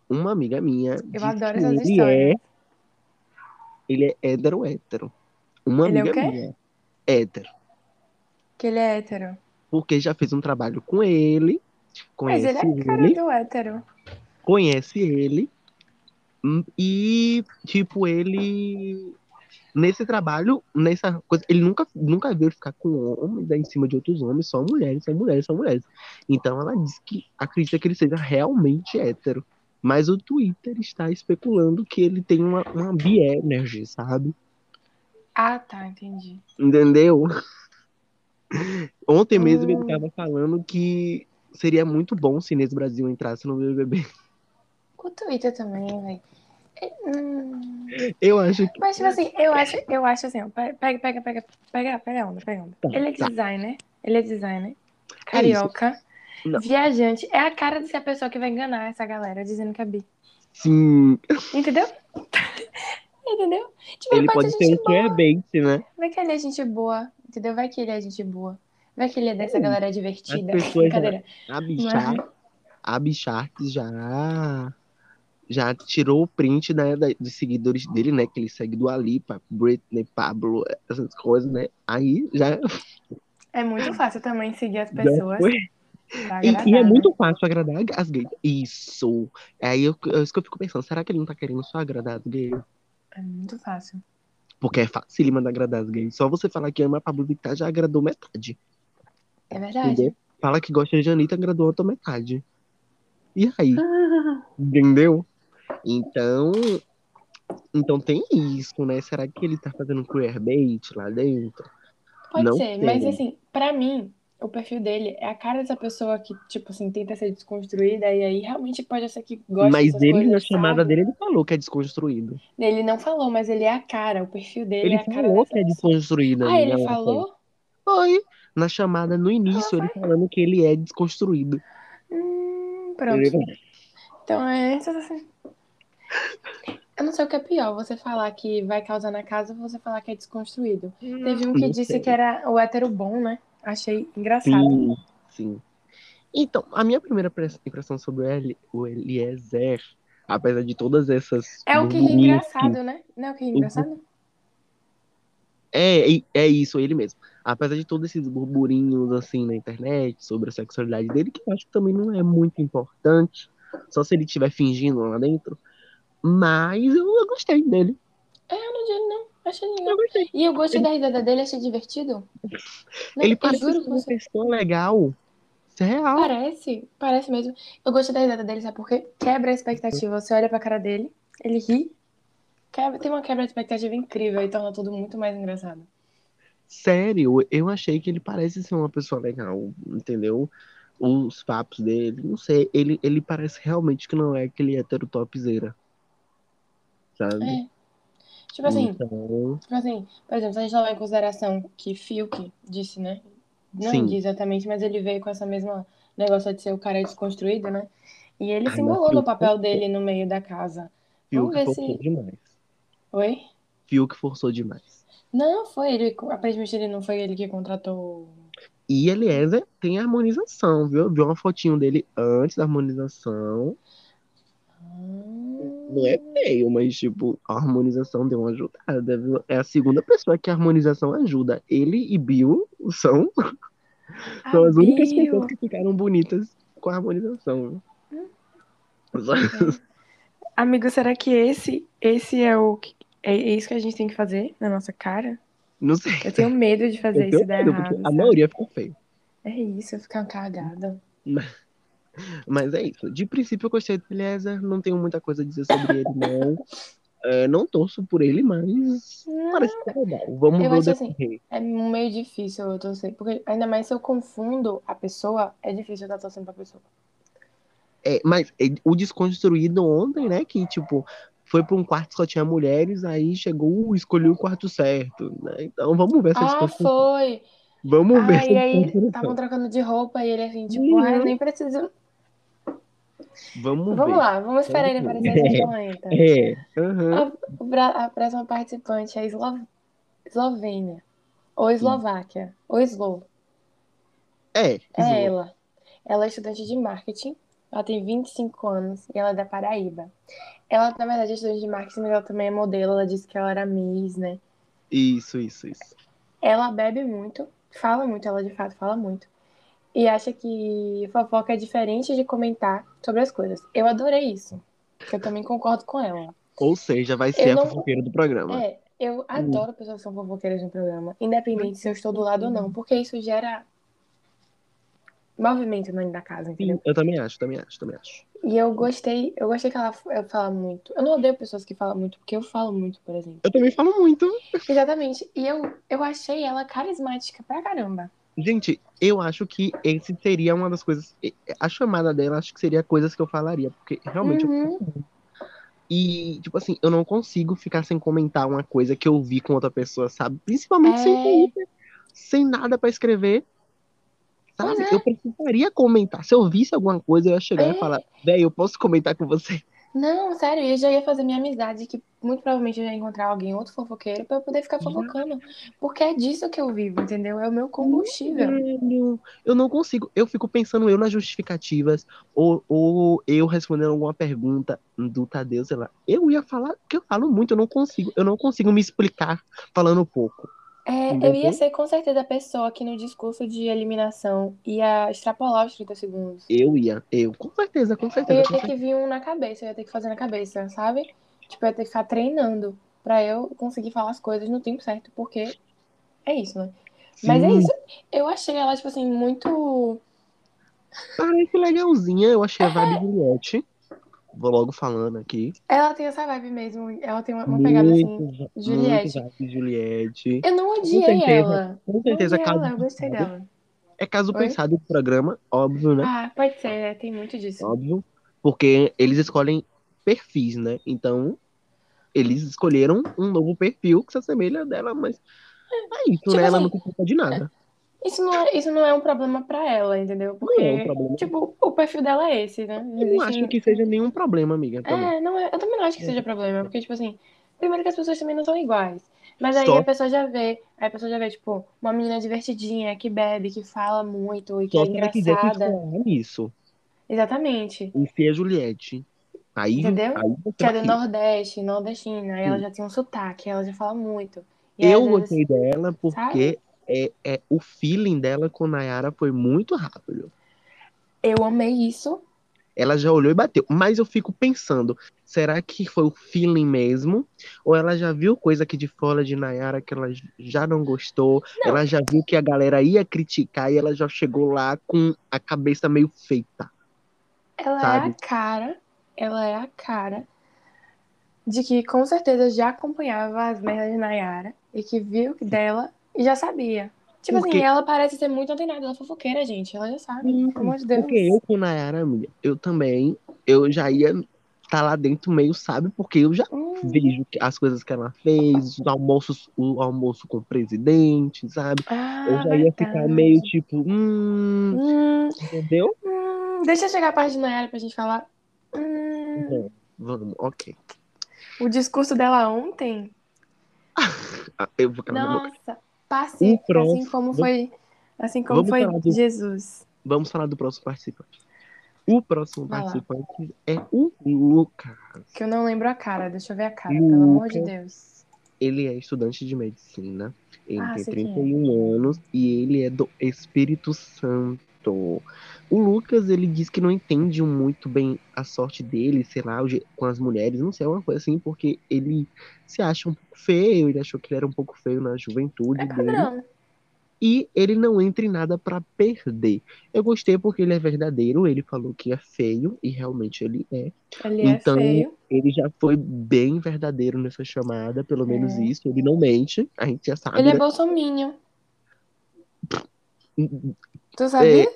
uma amiga minha, Eu adoro essas ele histórias. é, ele é hétero hétero. Uma Ele é o amiga quê? minha, hétero. Que ele é hétero. Porque já fez um trabalho com ele, Mas conhece ele é cara ele, do hétero. conhece ele hum, e tipo ele nesse trabalho nessa coisa ele nunca nunca viu ele ficar com homens né, em cima de outros homens só mulheres só mulheres só mulheres então ela diz que acredita que ele seja realmente hétero mas o Twitter está especulando que ele tem uma uma bi-energy sabe Ah, tá, entendi. entendeu ontem mesmo ele Hum. estava falando que seria muito bom se Inês Brasil entrasse no BBB O Twitter também, velho. Hum. eu acho que Mas, tipo assim, eu acho, eu acho assim, ó, pega, pega, pega, pega, pega, onda, pega onda. Tá, Ele é tá. designer, ele é designer, carioca, Não. viajante. É a cara de ser a pessoa que vai enganar essa galera dizendo que é bi. sim Entendeu? Entendeu? Tipo, Ele pode ser um queerbait, né? Vai que ele é gente boa, entendeu? Vai que ele é gente boa. Vai que ele é dessa Hum, galera As divertida. pessoas já, Brincadeira. a Bichar, a Bichark já já tirou o print né, dos seguidores dele, né? Que ele segue do Alipa, Britney, Pablo, essas coisas, né? Aí já, É muito fácil também seguir as pessoas pra E, e é muito fácil agradar as gays. Isso. Aí eu, é isso que eu fico pensando, será que ele não tá querendo só agradar as gays? É muito fácil. Porque é fácil mandar agradar as gays. Só você falar que ama Pablo Vittar já agradou metade. É verdade. Entendeu? Fala que gosta de Anitta, agradou a outra metade. E aí? Entendeu? Então, então tem isso, né? Será que ele tá fazendo queerbait lá dentro? Pode Não ser, sei. mas assim, pra mim, o perfil dele é a cara dessa pessoa que, tipo assim, tenta ser desconstruída e aí realmente pode ser que goste Mas ele, coisas, na chamada sabe? dele, ele falou que é desconstruído. Ele não falou, mas ele é a cara, o perfil dele Ele é a cara falou dessa que é desconstruído. Ah, ele amiga, falou? Foi. Na chamada, no início, ele falando que ele é desconstruído. Hum, pronto. Ele- Então é isso assim. Eu não sei o que é pior, você falar que vai causar na casa ou você falar que é desconstruído. Teve um que disse sei. que era o hétero bom, né? Achei engraçado. Sim, sim. Então, a minha primeira pre- impressão sobre o, Eli- o Eliezer, apesar de todas essas. É o que que- engraçado, né? Não é o que engraçado? É, é- é isso, ele mesmo. Apesar de todos esses burburinhos assim na internet sobre a sexualidade dele, que eu acho que também não é muito importante, só se ele estiver fingindo lá dentro. Mas eu, eu gostei dele. Eu não digo, não. Achei legal. Eu gostei. E eu gostei da risada dele, achei divertido. Não, ele parece juro uma você. pessoa legal. Isso é real. Parece, parece mesmo. Eu gostei da risada dele, sabe por quê? Quebra a expectativa. Você olha pra cara dele, ele ri, quebra, tem uma quebra de expectativa incrível e torna tudo muito mais engraçado. Sério, eu achei que ele parece ser uma pessoa legal, entendeu? Os papos dele, não sei, ele, ele parece realmente que não é aquele hétero topzera. Sabe? É. Tipo assim, Então, tipo assim, por exemplo, se a gente levar em consideração que Fiuk disse, né? Não Sim. diz exatamente, mas ele veio com essa mesma negócio de ser o cara desconstruído, né? E ele se embolou no papel dele no meio da casa. Vamos Fiuk ver forçou se. demais. Oi? Fiuk forçou demais. Não, foi ele. Aparentemente ele não foi ele que contratou. E Eliezer tem harmonização, viu? Eu vi uma fotinho dele antes da harmonização. Hum. Não é feio, mas, tipo, a harmonização deu uma ajudada, viu? É a segunda pessoa que a harmonização ajuda. Ele e Bill são, A são as únicas Bill. pessoas que ficaram bonitas com a harmonização? Amigo, será que esse, esse é o que- é é isso que a gente tem que fazer na nossa cara? Não sei. Eu tenho medo de fazer Eu isso e dar errado. a maioria ficou feio. É isso, ficar cagada. Mas é isso. De princípio eu gostei do Eliezer, não tenho muita coisa a dizer sobre ele, não. É, não torço por ele, mas parece que tá legal. Vamos Eu ver acho assim. É meio difícil eu torcer, porque ainda mais se eu confundo a pessoa, é difícil eu estar torcendo pra pessoa. É, mas é, o desconstruído ontem, né? Que, tipo, foi pra um quarto que só tinha mulheres, aí chegou, uh, escolheu o quarto certo, né? Então vamos ver essa Ah, foi! Vamos ver Ah, essa e aí estavam trocando de roupa e ele assim, tipo, Uhum. ah, nem preciso. Vamos, Vamos ver. lá, vamos esperar ele aparecer ver. no planeta. É. aham. A, a próxima participante é a Eslo... Eslovênia. Ou Eslováquia. Ou Eslo. É, É ela. Ela é estudante de marketing. Ela tem 25 anos e ela é da Paraíba. Ela, na verdade, é estudante de marketing, mas ela também é modelo. Ela disse que ela era Miss, né? Isso, isso, isso. Ela bebe muito, fala muito, ela de fato fala muito. E acha que fofoca é diferente de comentar sobre as coisas. Eu adorei isso. Eu também concordo com ela. Ou seja, vai ser Eu a não- fofoqueira do programa. É, eu adoro pessoas que são fofoqueiras no programa, independente se eu estou do lado ou não, porque isso gera movimento dentro da casa, entendeu? Eu também acho, também acho, também acho. E eu gostei, eu gostei que ela fala muito. Eu não odeio pessoas que falam muito, porque eu falo muito, por exemplo. Eu também falo muito. Exatamente. E eu, eu achei ela carismática pra caramba. Gente, eu acho que esse seria uma das coisas. A chamada dela, acho que seria coisas que eu falaria, porque realmente eu Uhum. E, tipo assim, eu não consigo ficar sem comentar uma coisa que eu vi com outra pessoa, sabe? Principalmente sem É. Twitter, sem nada pra escrever. Sabe? É. Eu precisaria comentar. Se eu visse alguma coisa, eu ia chegar É. e falar, véi, eu posso comentar com você. Não, sério, eu já ia fazer minha amizade, que muito provavelmente eu ia encontrar alguém, outro fofoqueiro, pra eu poder ficar Já. fofocando. Porque é disso que eu vivo, entendeu? É o meu combustível. Eu não consigo. Eu fico pensando eu nas justificativas, ou, ou eu respondendo alguma pergunta do Tadeu, sei lá. Eu ia falar, porque eu falo muito, eu não consigo. Eu não consigo me explicar falando pouco. É, eu Entendeu? ia ser com certeza a pessoa que no discurso de eliminação ia extrapolar os 30 segundos. Eu ia, eu, com certeza, com Eu certeza. ia com ter certeza. que vir um na cabeça, eu ia ter que fazer na cabeça, sabe? Tipo, eu ia ter que ficar treinando pra eu conseguir falar as coisas no tempo certo, porque é isso, né? Mas é Sim. isso. Eu achei ela, tipo assim, muito. Parece legalzinha, eu achei a vibe Juliette. Vou logo falando aqui. Ela tem essa vibe mesmo. Ela tem uma, uma pegada assim. Muito, Juliette. muito vibe Juliette. Eu não odiei certeza, ela. Com certeza, caso ela, eu gostei dela. É caso Oi? pensado do programa, óbvio, né? Ah, pode ser, né? Tem muito disso. Óbvio. Porque eles escolhem perfis, né? Então, eles escolheram um novo perfil que se assemelha dela, mas é isso, Tipo né? Ela assim, não tem culpa de nada. Isso não é, isso não é um problema pra ela, entendeu? Porque, Não é um problema. tipo, o perfil dela é esse, né? Não Eu não existe- acho que seja nenhum problema, amiga. Também. É, não é, eu também não acho que seja problema, porque, tipo assim, primeiro que as pessoas também não são iguais. Mas aí Só- a pessoa já vê, aí a pessoa já vê, tipo, uma menina divertidinha, que bebe, que fala muito e que Só é se engraçada. escolar nisso. Exatamente. E ser a Juliette. Aí, Entendeu? aí Que é do. Nordeste, nordestina, aí ela já tem um sotaque, ela já fala muito. E Eu vezes, gostei dela porque é, é, o feeling dela com Nayara foi muito rápido. eu amei isso. Ela já olhou e bateu. Mas eu fico pensando, será que foi o feeling mesmo? Ou ela já viu coisa aqui de fora de Nayara que ela já não gostou? Não. Ela já viu que a galera ia criticar e ela já chegou lá com a cabeça meio feita. Ela é Sabe? a cara, ela é a cara de que com certeza já acompanhava as merdas de Nayara e que viu dela e já sabia. Tipo Porque- assim, ela parece ser muito antenada, ela é fofoqueira, gente. Ela já sabe, pelo amor de Deus. Porque eu com Nayara, amiga, eu também, eu já ia estar lá dentro meio, sabe? Porque eu já Hum, vejo as coisas que ela fez, os almoços, o almoço com o presidente, sabe? ah, Eu já ia ficar meio tipo, hum, Hum, entendeu? hum, deixa eu chegar a parte de Nayara pra gente falar. Hum, Bom, vamos, ok. o discurso dela ontem. Ah, Eu vou calar. Nossa, próximo- assim como foi, assim como vamos foi do- Jesus. Vamos falar do próximo participante. O próximo Vai lá. participante é o Lucas. Que eu não lembro a cara, deixa eu ver a cara, pelo amor de Lucas. Deus. Ele é estudante de medicina. Ele Ah, tem sei quem é. 31 anos e ele é do Espírito Santo. O Lucas, ele diz que não entende muito bem a sorte dele, sei lá, com as mulheres, não sei, uma coisa assim, porque ele se acha um pouco feio, ele achou que ele era um pouco feio na juventude É dele. padrão. E ele não entra em nada pra perder. Eu gostei porque ele é verdadeiro, ele falou que é feio, e realmente ele é. Ele Então, é feio. Ele já foi bem verdadeiro nessa chamada, pelo menos É. isso. Ele não mente, a gente já sabe. Ele é né? Tu sabia?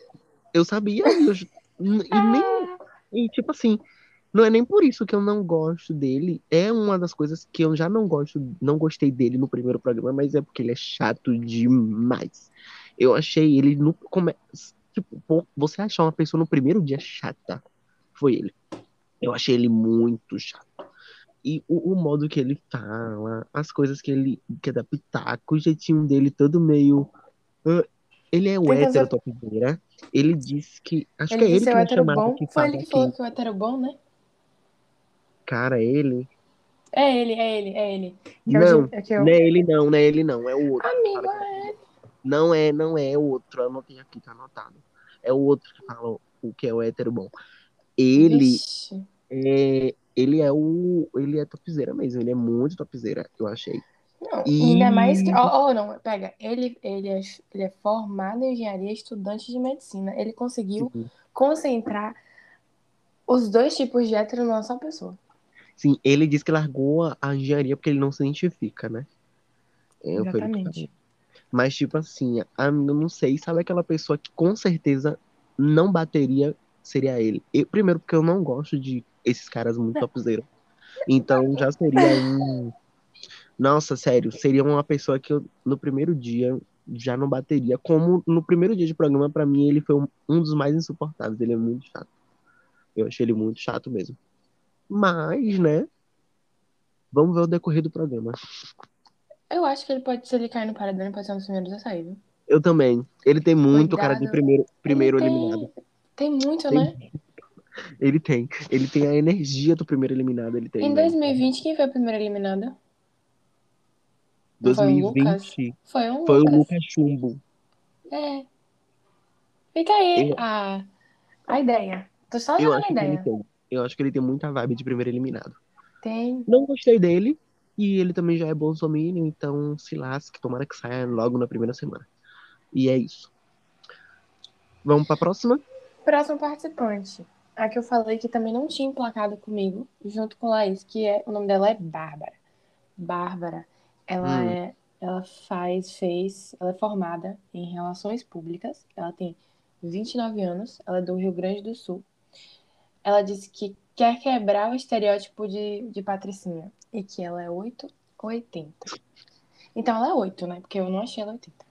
Eu sabia, eu- e nem. E tipo assim, não é nem por isso que eu não gosto dele. É uma das coisas que eu já não gosto, não gostei dele no primeiro programa, mas é porque ele é chato demais. Eu achei ele no come... tipo, você achar uma pessoa no primeiro dia chata, foi ele. Eu achei ele muito chato. E o, o modo que ele fala, as coisas que ele quer dar pitaco, o jeitinho dele todo meio. Ele é o Tenta hétero topzera. Ele diz que. Acho Ele que é ele disse que o na hétero chamada bom. que Foi ele que falou que o hétero bom, né? cara, ele. É ele, é ele, é ele. Que Não, é eu... Não é ele não, não é ele não, é o outro. Amigo, é é ele. Não é, não é o outro, eu anotei aqui, tá anotado. É o outro que fala o que é o hétero bom. Ele Vixe. é, ele é o, ele é topzera mesmo, ele é muito topzera, eu achei. Não, E- ainda mais que. Oh, não, pega. Ele, ele, é, ele é formado em engenharia, estudante de medicina. Ele conseguiu Sim, concentrar os dois tipos de hétero numa só pessoa. Sim, ele disse que largou a, engenharia porque ele não se identifica, né? É, Exatamente. falou. Mas, tipo assim, eu não sei, sabe aquela pessoa que com certeza não bateria, seria ele. Eu- primeiro, porque eu não gosto de esses caras muito topzera. Então, já seria um. Nossa, sério, seria uma pessoa que eu, no primeiro dia, já não bateria. Como no primeiro dia de programa, pra mim, ele foi um, um dos mais insuportáveis. Ele é muito chato. Eu achei ele muito chato mesmo. Mas, né? Vamos ver o decorrer do programa. Eu acho que ele pode, se ele cair no paredão, ele pode ser um dos primeiros a sair, viu? Eu também. Ele tem muito cara de Cuidado. primeiro, primeiro Ele tem- eliminado. Tem muito, Tem- né? Ele tem. Ele tem a energia do primeiro eliminado. Ele tem. Em né? 2020, quem foi a primeira eliminada? Não foi o 2020 Foi um foi o Lucas. Lucas Chumbo. É. Fica aí Eu- a, a ideia. Tô só jogando a ideia. tem. Eu acho que ele tem muita vibe de primeiro eliminado. Tem. Não gostei dele. E ele também já é bolsominion, então se lasque, tomara que saia logo na primeira semana. E é isso. Vamos pra próxima? Próximo participante. A que eu falei que também não tinha emplacado comigo, junto com Laís, que é, o nome dela é Bárbara. Bárbara, ela Hum. é, ela faz, fez, ela é formada em relações públicas, ela tem 29 anos, ela é do Rio Grande do Sul. Ela disse que quer quebrar o estereótipo de, de patricinha e que ela é 8 ou 80. Então ela é 8, né? Porque eu não achei ela 80.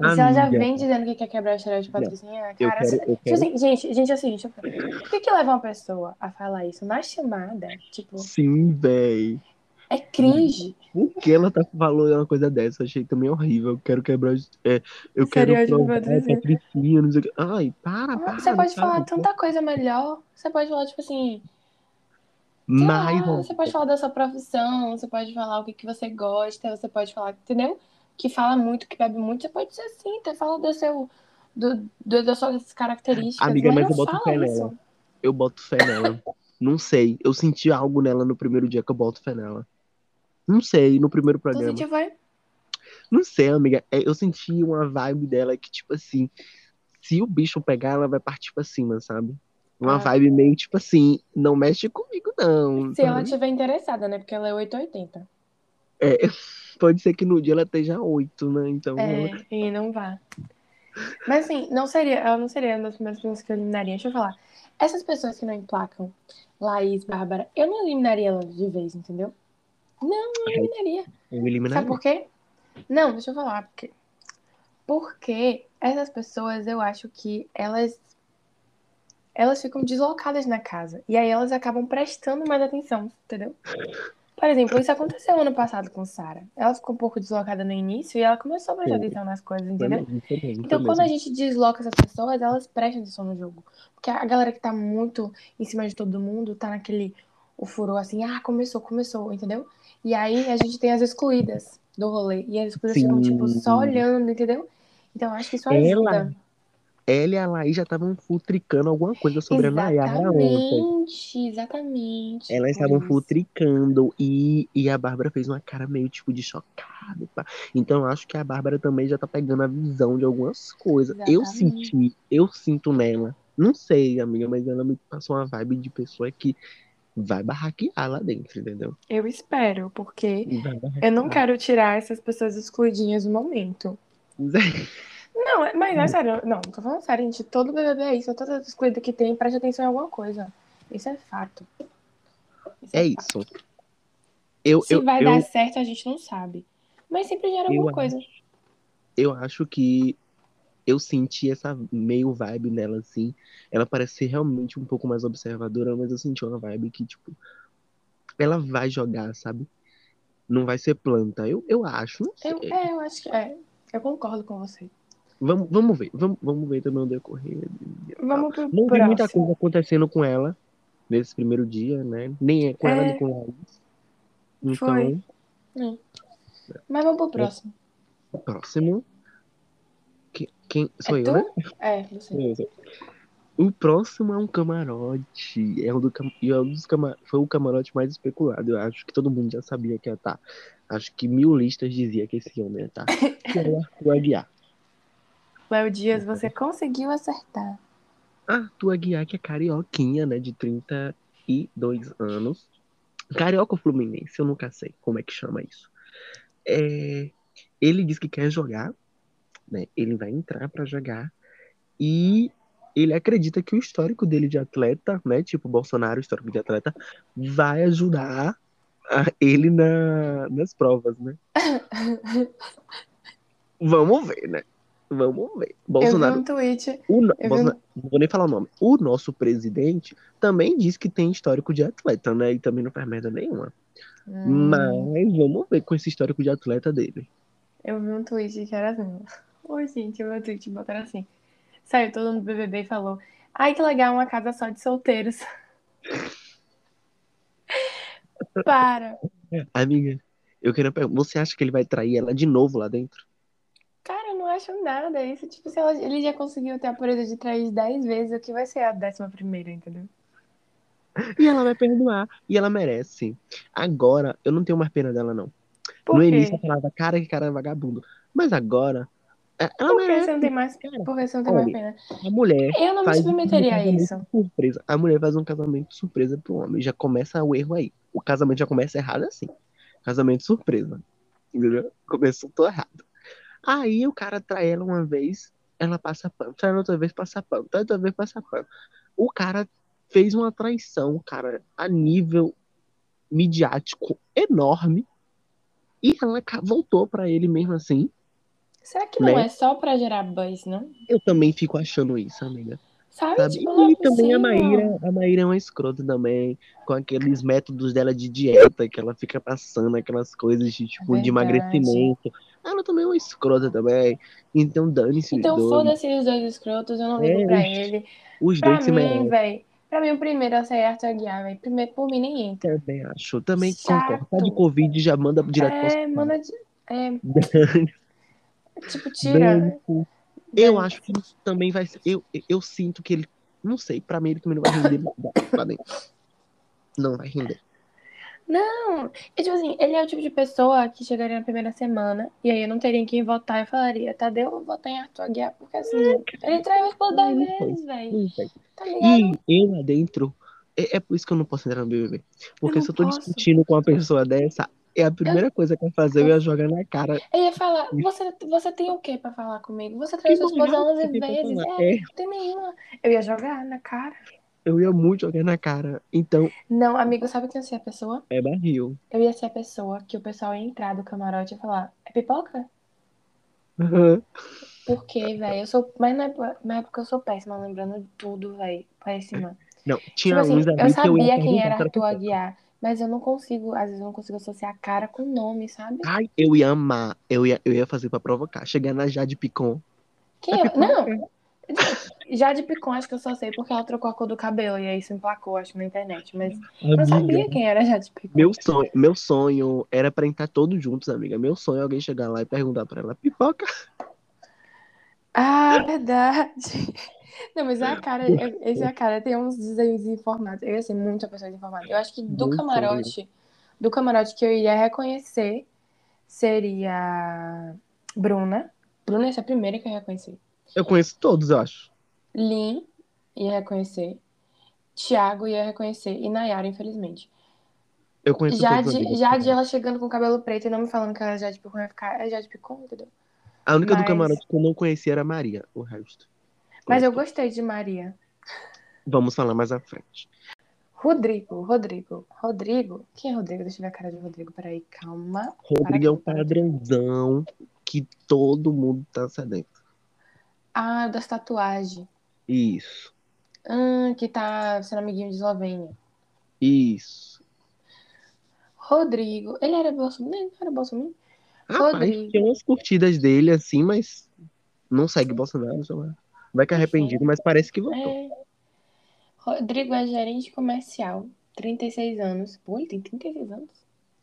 E se ela já vem dizendo que quer quebrar o estereótipo de patricinha, cara, quero- se- eu tipo quero- assim, gente, gente, deixa eu falar. Por que, que leva uma pessoa a falar isso na chamada? Tipo, Sim, véi. É cringe. Por que ela tá falando uma coisa dessa? Eu achei também horrível. Eu quero quebrar. É, eu quero provar a patricinha. não sei o que. Ai, para, para. Você pode para. falar tanta coisa melhor. Você pode falar, tipo assim, lá, Mais. você pode falar da sua profissão, você pode falar o que, que você gosta, você pode falar, entendeu? Que fala muito, que bebe muito, você pode ser assim, até falar do seu, do, do- das suas características. Amiga, mas não eu boto fala fé nela. Eu boto fé nela. Não sei. Eu senti algo nela no primeiro dia que eu boto fé nela. Não sei, no primeiro Tu programa. sentiu, vai? Não sei, amiga. É, Eu senti uma vibe dela que, tipo assim, se o bicho pegar, ela vai partir pra cima, sabe? Uma Ah. vibe meio tipo assim, não mexe comigo, não. Se ela sabe? tiver interessada, né? Porque ela é 880. É, pode ser que no dia ela esteja oito, né? Então. É, e não vá. Mas assim, não seria, ela não seria uma das primeiras pessoas que eu eliminaria. Deixa eu falar. Essas pessoas que não emplacam, Laís, Bárbara, eu não eliminaria elas de vez, entendeu? Não, não eliminaria. Eu Sabe eliminaria. por quê? Não, deixa eu falar. Porque, porque essas pessoas, eu acho que elas elas ficam deslocadas na casa. E aí elas acabam prestando mais atenção, entendeu? Por exemplo, isso aconteceu ano passado com Sara. Ela ficou um pouco deslocada no início e ela começou a prestar Sim. atenção nas coisas, entendeu? Também, também, Então, também. quando a gente desloca essas pessoas, elas prestam atenção no jogo. Porque a galera que tá muito em cima de todo mundo, tá naquele o furor assim, ah, começou, começou, entendeu? E aí a gente tem as excluídas do rolê. E as excluídas ficam, tipo, só Sim. olhando, entendeu? Então, eu acho que isso Ela- ajuda. Ela e a Laís já estavam futricando alguma coisa sobre a Nayara ontem. Exatamente, exatamente. Elas estavam futricando e, e a Bárbara fez uma cara meio tipo de chocada. pá. Então eu acho que a Bárbara também já tá pegando a visão de algumas coisas. Eu Exatamente. senti, eu sinto nela. Não sei, amiga, mas ela me passou uma vibe de pessoa que vai barraquear lá dentro, entendeu? Eu espero, porque eu não quero tirar essas pessoas excluidinhas do momento. Não, é- mas é sério, não, tô falando sério, gente. Todo BBB é isso, todas as excluídas que tem, preste atenção em alguma coisa. Isso é fato. Isso É fato. isso. Eu, Se eu, vai eu, dar certo, a gente não sabe. Mas sempre gera alguma coisa. eu acho que eu senti essa meio vibe nela, assim. Ela parece ser realmente um pouco mais observadora, mas eu senti uma vibe que, tipo, ela vai jogar, sabe? Não vai ser planta. Eu, eu acho. Eu, é, eu acho que é. Eu concordo com você. Vamos, vamos ver. Vamos, vamos ver também o decorrer. Vamos pro Não vi muita coisa acontecendo com ela nesse primeiro dia, né? Nem é com ela, É. nem com a Laís. Então, Foi. Mas vamos pro próximo. próximo. Que- Quem, sou é eu, tu? né? É, você. O próximo é um camarote. É um, do, é um dos cama- foi o camarote mais especulado. Eu acho que todo mundo já sabia que ia estar. Acho que mil listas dizia que esse homem ia estar. Que é o Arthur Aguiar. Léo Dias, você conseguiu acertar. Arthur Aguiar, que é carioquinha, né? De 32 anos. Carioca ou fluminense? Eu nunca sei como é que chama isso. É, ele diz que quer jogar, né? Ele vai entrar pra jogar. E ele acredita que o histórico dele de atleta, né? Tipo Bolsonaro, histórico de atleta, vai ajudar ele na, nas provas, né? Vamos ver, né? Vamos ver. Eu vi Bolsonaro um tweet. o no- Eu vi Bolsonaro- Não vou nem falar o nome. O nosso presidente também diz que tem histórico de atleta, né? E também não faz merda nenhuma. Hum, Mas vamos ver com esse histórico de atleta dele. Eu vi um tweet que era assim. Oi, gente, o meu tweet botaram assim. Saiu todo mundo do BBB e falou: Ai, que legal, uma casa só de solteiros. Para. Amiga, eu queria perguntar, você acha que ele vai trair ela de novo lá dentro? Cara, eu não acho nada. Isso, tipo, se ela- ele já conseguiu ter a pureza de trair 10 vezes, o que vai ser a décima primeira, entendeu? E ela vai perdoar. E ela merece. Agora, eu não tenho mais pena dela, não. Por no quê? início eu falava, cara, que cara vagabundo. Mas agora, é- ela Por merece. você não tem mais, Cara, por que você não tem mais olha, pena? a mulher Eu não me um submeteria a isso. surpresa. A mulher faz um casamento surpresa pro homem. Já começa o erro aí. O casamento já começa errado assim. Casamento surpresa. Entendeu? Começou todo errado. Aí o cara trai ela uma vez, ela passa pano. Trai ela outra vez, passa pano. Trai outra vez, passa pano. O cara fez uma traição, cara, a nível midiático enorme. E ela voltou pra ele mesmo assim. Será que não Né? é só pra gerar buzz, não? Eu também fico achando isso, amiga. Sabe? Sabe? Tipo, não é E também a. Maíra, a Maíra é uma escrota também, com aqueles métodos dela de dieta, que ela fica passando aquelas coisas de, tipo, de Verdade. emagrecimento. Ela também é uma escrota também. Então dane-se Então foda-se os dois escrotos, eu não ligo É, pra os- ele. Os Pra dois mim, velho. Pra mim, o primeiro a sair é Aguiar, velho. Primeiro, por mim, nem entra. Também acho. Também Chato. concordo. Tá de Covid, já manda direto pro É, hospital. manda. de- É, tipo, tira. Dane-se. Eu acho que também vai ser. Eu, eu sinto que ele. Não sei, pra mim ele também não vai render lá dentro. Não vai render. Não, e, tipo assim, ele é o tipo de pessoa que chegaria na primeira semana e aí eu não teria em quem votar. Eu falaria, Tadeu, eu vou votar em Arthur Aguiar, porque assim, ele traiu Não 10 sei. vezes, velho. Tá ligado? E eu lá dentro, é, é por isso que eu não posso entrar no BBB. Porque se eu tô posso. discutindo com uma pessoa dessa, é a primeira coisa que eu ia fazer, eu ia jogar na cara. Eu ia falar, você, você tem o que pra falar comigo? Você Que traiu sua esposa moral 11 que tem pra vezes. É, É, não tem nenhuma. Eu ia jogar na cara. eu ia muito jogar na cara. Então, Não, amigo, sabe quem ia ser a pessoa? é barril. Eu ia ser a pessoa que o pessoal ia entrar do camarote e falar, é pipoca? Porque, velho, eu sou. Mas não é, não é porque eu sou péssima lembrando de tudo, velho. Parece, mano. Não, tinha Tipo assim, uns eu que eu ia sabia quem perguntar era Arthur pipoca. Aguiar, mas eu não consigo, às vezes eu não consigo associar a cara com o nome, sabe? Ai, eu ia amar. Eu ia, eu ia fazer pra provocar. Chegar na Jade Picon. Quem É eu... Não, Jade Picon, acho que eu só sei porque ela trocou a cor do cabelo e aí isso emplacou, acho, na internet. Mas eu não sabia Amiga, quem era Jade Picon. meu sonho, meu sonho era pra estar todos juntos, amiga. Meu sonho é alguém chegar lá e perguntar pra ela, pipoca? Ah, verdade. Não, mas é a cara, é- esse é a cara, tem uns desenhos informados. Eu ia ser muita pessoa desinformada. Eu acho que do Muito camarote, do camarote que eu iria reconhecer seria Bruna. Bruna ia ser a primeira que eu ia reconhecer. Eu conheço todos, eu acho. Lin ia reconhecer. Thiago ia reconhecer. E Nayara, infelizmente. Eu conheço todos. Jade, amiga. Jade, ela chegando com o cabelo preto e não me falando que era Jade Picon, ia ficar. É Jade Picon, entendeu? A única do mas- camarote que eu não conhecia era a Maria, o resto. Mas eu gostei de Maria. Vamos falar mais à frente. Rodrigo, Rodrigo, Rodrigo. Quem é Rodrigo? Deixa eu ver a cara de Rodrigo. Peraí, calma. Rodrigo é um aqui, padrãozão que todo mundo tá sedento. Ah, o das tatuagens. Isso. Hum, que tá sendo amiguinho de Eslovênia. Isso. Rodrigo. Ele era Bolsonaro? Era Bolsonaro? Rapaz, Rodrigo. tinha umas curtidas dele assim, mas não segue Bolsonaro, sei lá. Vai que é arrependido, mas parece que votou. É. Rodrigo é gerente comercial, 36 anos. Pô, ele tem 36 anos.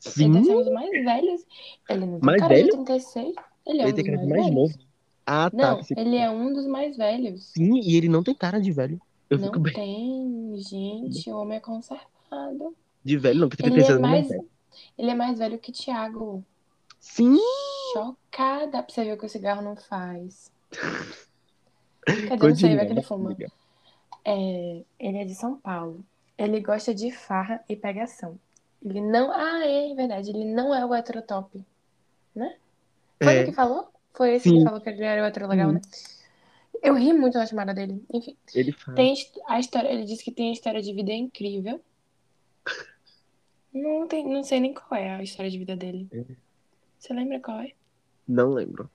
Ele ser Sim, um dos mais velhos. Ele não tem Mais cara de velho? 36. Ele é ele um tem dos cara mais de mais velhos. novo. Ah, tá. Não, que- ele é um dos mais velhos. Sim, e ele não tem cara de velho. Eu Não fico bem. tem, gente, o homem é conservado. De velho, não, que Ele 36 é anos não é mais, velho. ele é mais velho que Thiago. Sim, Chocada pra você ver o que o cigarro não faz. Quer dizer, não sei, vai que ele continua. fuma. É, ele é de São Paulo. Ele gosta de farra e pegação. Ele não. Ah, é verdade. Ele não é o heterotop. Né? Foi É. ele que falou? Foi esse Sim. que falou que ele era o hetero legal, Sim. né? Eu ri muito na chamada dele. Enfim, Ele fala. tem a história. Ele disse que tem a história de vida incrível. Não, tem, não sei nem qual é a história de vida dele. É. Você lembra qual é? Não lembro.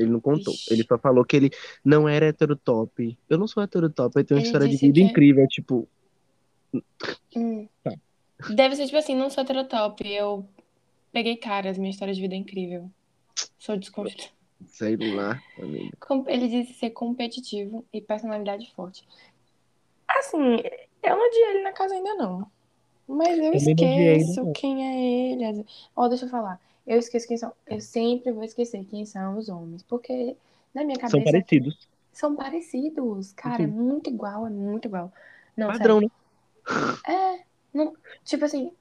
Ele não contou. Ixi. Ele só falou que ele não era heterotop. Eu não sou heterotop, eu tenho uma Ele história de vida que- incrível. Tipo, Hum. Tá. Deve ser tipo assim, não sou heterotop. Eu peguei caras, minha história de vida é incrível. Sou desconstruída. sei lá, amigo. Ele disse ser competitivo e personalidade forte. Assim, eu não odiei ele na casa ainda não. Mas eu Também ele, esqueço quem é ele. Ó, deixa eu falar. Eu esqueço quem são. Eu sempre vou esquecer quem são os homens. Porque na minha cabeça São parecidos. são parecidos. Cara, é Sim. muito igual, é muito igual. Não, Padrão, né? É, não, tipo assim.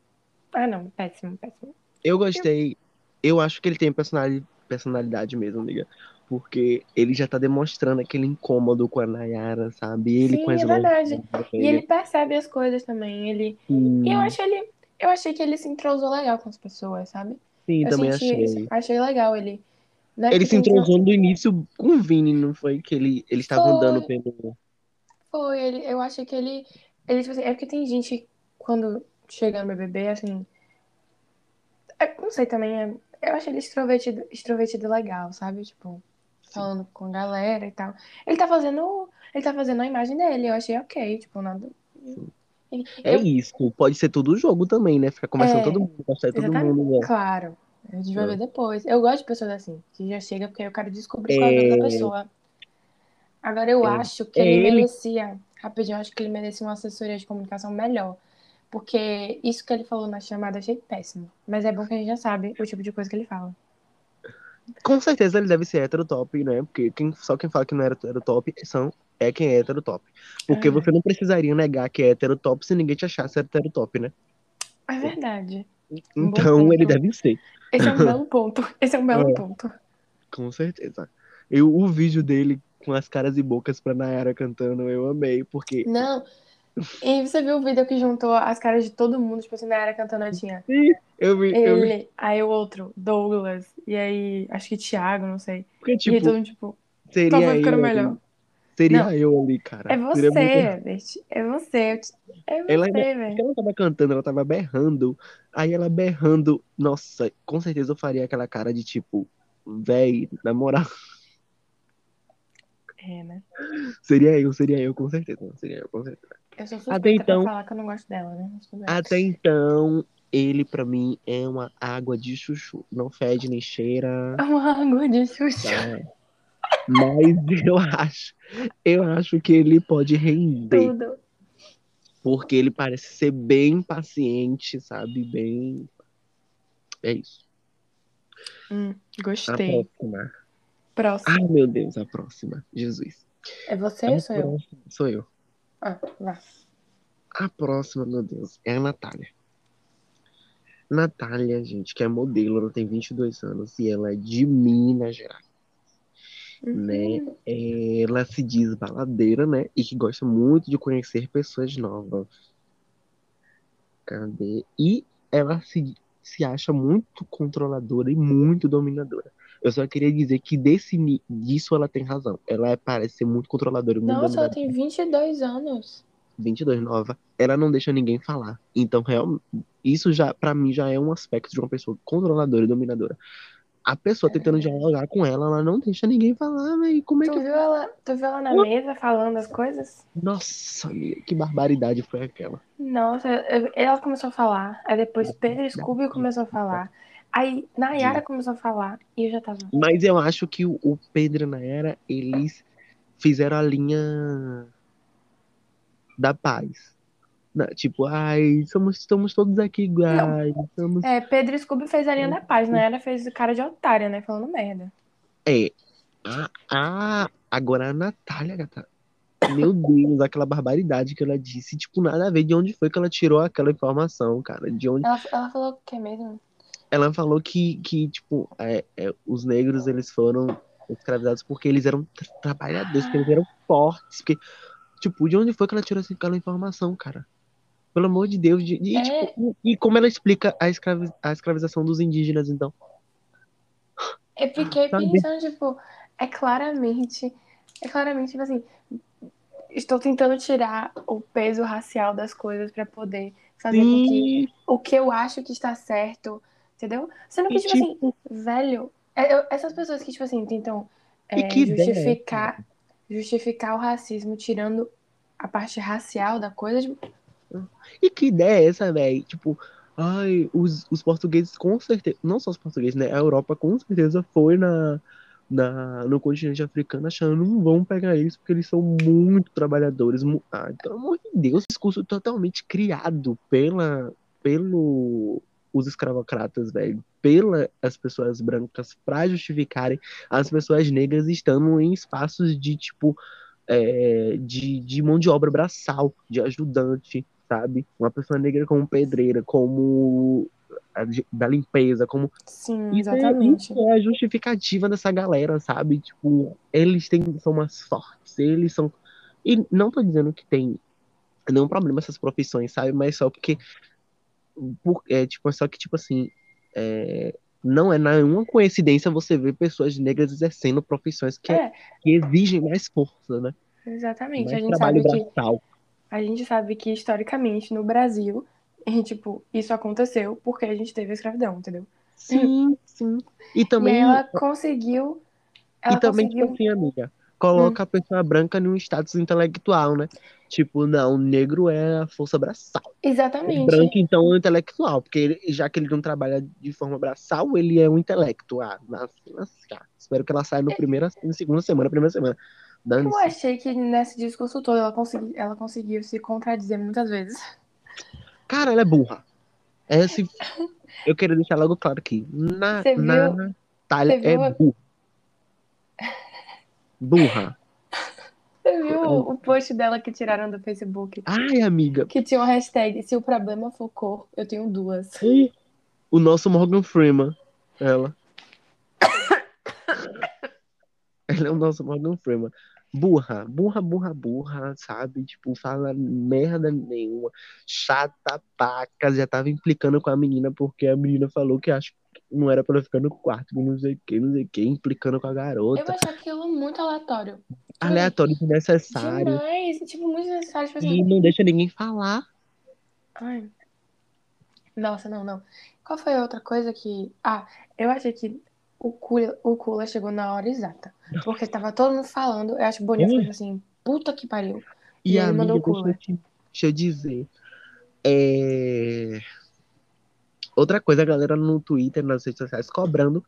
Ah, não, péssimo, péssimo. Eu gostei. Eu acho que ele tem personalidade, personalidade mesmo, amiga. Porque ele já tá demonstrando aquele incômodo com a Nayara, sabe? Ele Sim, com as é verdade. E ele percebe as coisas também. Ele. Sim, E eu acho ele. Eu achei que ele se entrosou legal com as pessoas, sabe? sim, Eu também senti achei. Achei legal ele. Não é Ele se entrosou no início com o Vini, não foi? Que ele, eles estavam andando pelo. Foi, ele, eu achei que ele. Ele, tipo assim, é porque tem gente quando chega no BBB, assim. é- não sei também, é, eu achei ele extrovertido, extrovertido legal, sabe? Tipo, falando com a galera e tal. Ele tá fazendo. Ele tá fazendo a imagem dele, eu achei ok, tipo, nada. É eu- isso, pode ser tudo jogo também, né? Ficar conversando É, todo mundo, de todo mundo, né? Claro. A gente vai É. ver depois. Eu gosto de pessoas assim, que já chega porque eu quero descobrir qual é a da É. pessoa. Agora eu É. acho que É ele ele. merecia, rapidinho, eu acho que ele merecia uma assessoria de comunicação melhor. Porque isso que ele falou na chamada eu achei péssimo. Mas é bom que a gente já sabe o tipo de coisa que ele fala. Com certeza ele deve ser hétero top, né? Porque quem, só quem fala que não é hétero top são, é quem é hétero top. Porque É. você não precisaria negar que é hétero top se ninguém te achasse hétero top, né? É verdade. Um Então ele deve ser, Esse é um belo ponto. Esse é um belo É. ponto. com certeza. Eu, o vídeo dele com as caras e bocas pra Nayara cantando, eu amei, porque Não. E você viu o vídeo que juntou as caras de todo mundo, tipo assim, na era cantando, aí tinha eu vi, eu vi. ele, aí o outro, Douglas, e aí acho que Thiago, não sei. Porque, e aí tipo, todo mundo, tipo, seria só foi ficando eu melhor. Seria Não. eu ali, cara. É você, Herbert. É você. te- É você, Ela velho. Ela tava cantando, ela tava berrando. Aí ela berrando, nossa, com certeza eu faria aquela cara de tipo, véi, na moral. É, né? Seria eu, seria eu, com certeza. Seria eu, com certeza. Eu sou Até suspeita então- pra falar que eu não gosto dela, né? Até então, ele pra mim é uma água de chuchu. Não fede nem cheira. É uma água de xuxa. tá? Mas eu acho, eu acho que ele pode render. Tudo. Porque ele parece ser bem paciente, sabe? Bem. É isso. Hum, A gostei. Próxima. Ai, meu Deus, a próxima. Jesus. É você A ou sou eu? Sou eu. Ah, vá. A próxima, meu Deus, é a Natália. Natália, gente, que é modelo, ela tem 22 anos e ela é de Minas Gerais. Né? Uhum. Ela se diz baladeira, né? E que gosta muito de conhecer pessoas novas. Cadê? E ela se, se acha muito controladora e muito dominadora. Eu só queria dizer que desse, disso ela tem razão. Ela é- parece ser muito controladora e muito Nossa, ela tem 22 anos. 22 nova, ela não deixa ninguém falar. Então, real, isso já, pra mim, já é um aspecto de uma pessoa controladora e dominadora. A pessoa É tentando verdade. dialogar com ela, ela não deixa ninguém falar, velho. Como é Tu que. viu ela, tu viu ela na mesa falando as coisas? Nossa, que barbaridade foi aquela. Nossa, ela começou a falar. Aí depois Pedro Scooby começou a falar. Aí Nayara começou a falar. E eu já tava. Mas eu acho que o, o Pedro e a Nayara, eles fizeram a linha da paz. Na- tipo, ai, somos, estamos todos aqui iguais. Somos... É, Pedro Scooby fez a linha da paz. Nayara fez cara de otária, né? Falando merda. É. Ah, ah, agora a Natália, gata. Meu Deus, aquela barbaridade que ela disse. Tipo, nada a ver de onde foi que ela tirou aquela informação, cara. De onde. Ela, ela falou o que mesmo? Ela falou que, que tipo, é, é, os negros, eles foram escravizados porque eles eram tra- trabalhadores, porque eles eram fortes. Porque, tipo, de onde foi que ela tirou aquela informação, cara? Pelo amor de Deus. de- e, É. tipo, e como ela explica a, escravi- a escravização dos indígenas, então? Eu fiquei pensando, tipo, é claramente. É claramente, tipo assim. Estou tentando tirar o peso racial das coisas pra poder fazer com que Sim, o que eu acho que está certo, entendeu? Sendo que, E, tipo, assim, velho, é- eu- essas pessoas que, tipo assim, tentam é, que ideia justificar, justificar o racismo tirando a parte racial da coisa, tipo, E que ideia é essa, velho? Tipo, ai, os, os portugueses com certeza, não só os portugueses, né? A Europa com certeza foi na, na, no continente africano achando não vão pegar eles porque eles são muito trabalhadores. mu- Ah, pelo amor de Deus, discurso totalmente criado pela, pelo os escravocratas, velho, pela as pessoas brancas pra justificarem as pessoas negras estando em espaços de tipo é, de, de mão de obra braçal, de ajudante, sabe? Uma pessoa negra como pedreira, como da limpeza, como sim, é, exatamente. isso é a justificativa dessa galera, sabe? Tipo, eles têm, são mais fortes, eles são. E não tô dizendo que tem nenhum problema essas profissões, sabe? Mas só porque. Por- é, tipo, só que, tipo assim. é, não é nenhuma coincidência você ver pessoas negras exercendo profissões que, É, que exigem mais força, né? exatamente. A Mais gente trabalho sabe que braçal. a gente sabe que historicamente no Brasil, e, tipo, isso aconteceu porque a gente teve a escravidão, entendeu? Sim, sim. E E também, aí ela conseguiu, ela e também tipo conseguiu assim, amiga, coloca a pessoa branca num status intelectual, né? Tipo, não, o negro é a força braçal. O exatamente. branco, então, é o intelectual, porque ele- já que ele não trabalha de forma braçal, ele é um intelecto. Ah, ah. Espero que ela saia no primeira, na segunda semana, primeira semana. Eu achei que nesse discurso todo ela, consegui, ela conseguiu se contradizer muitas vezes. Cara, ela é burra. Esse, eu queria deixar logo claro aqui. Na, Você viu- Natália é burra. Burra. Você viu o, post dela que tiraram do Facebook? Ai, amiga, Que tinha uma hashtag, se o problema for cor, eu tenho duas. o, o nosso Morgan Freeman. Ela. Ela é o nosso Morgan Freeman. Burra, burra, burra, burra, sabe? Tipo, fala merda nenhuma. Chata pacas. Já tava implicando com a menina porque a menina falou que acho que não era pra ela ficar no quarto, não sei o que, não sei o que, implicando com a Eu garota. acho aquilo muito aleatório. Aleatório, desnecessário. Demais. Tipo, muito necessário. Tipo E assim. não deixa ninguém falar. Ai. Nossa, não, não. Qual foi a outra coisa que. Ah, eu achei que o Kula, o Kula chegou na hora exata. Porque tava todo mundo falando. Eu acho que o Boninho falou assim, puta que pariu. E, E amiga, mandou o deixa eu, Kula. te, deixa eu dizer. É... Outra coisa, a galera no Twitter, nas redes sociais, cobrando.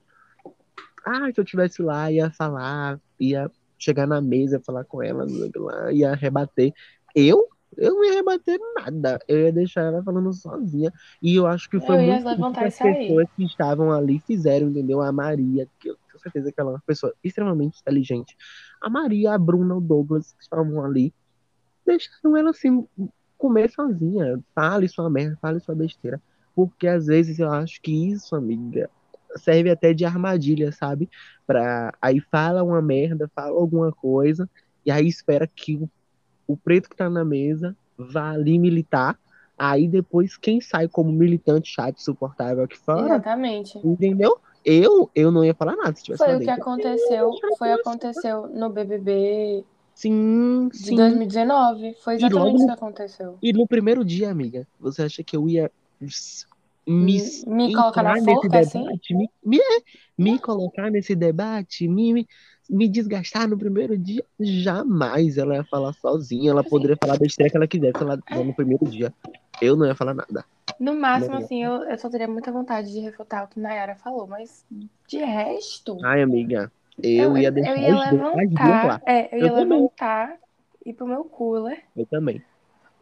Ah, se eu tivesse lá, ia falar, ia chegar na mesa, falar com ela, lá, ia rebater. Eu? Eu não ia rebater nada. Eu ia deixar ela falando sozinha. E eu acho que foi Eu muito que as pessoas que estavam ali fizeram, entendeu? A Maria, que eu tenho certeza que ela é uma pessoa extremamente inteligente. A Maria, a Bruna, o Douglas, que estavam ali, deixaram ela assim, comer sozinha. Fale sua merda, fale sua besteira. Porque às vezes eu acho que isso, amiga, serve até de armadilha, sabe? Pra aí fala uma merda, fala alguma coisa, e aí espera que o, o preto que tá na mesa vá ali militar. Aí depois quem sai como militante chato, insuportável aqui fora, Exatamente. entendeu? Eu, eu não ia falar nada se tivesse Foi o que aconteceu. Foi aconteceu no BBB Sim, de sim. 2019. Foi E logo exatamente isso que aconteceu. E no primeiro dia, amiga, você acha que eu ia me, Me colocar na forca, assim? debate, me, me, é, me colocar nesse debate, me, me, me desgastar no primeiro dia? Jamais ela ia falar sozinha, ela Assim, poderia falar besteira que ela quisesse ela, no primeiro dia. Eu não ia falar nada. no máximo, Não. assim, eu, eu só teria muita vontade de refutar o que Nayara falou, mas de resto, Ai, amiga, eu, eu ia deixar eu ia levantar, é, eu ia Eu também, levantar, ir pro meu cooler, eu também.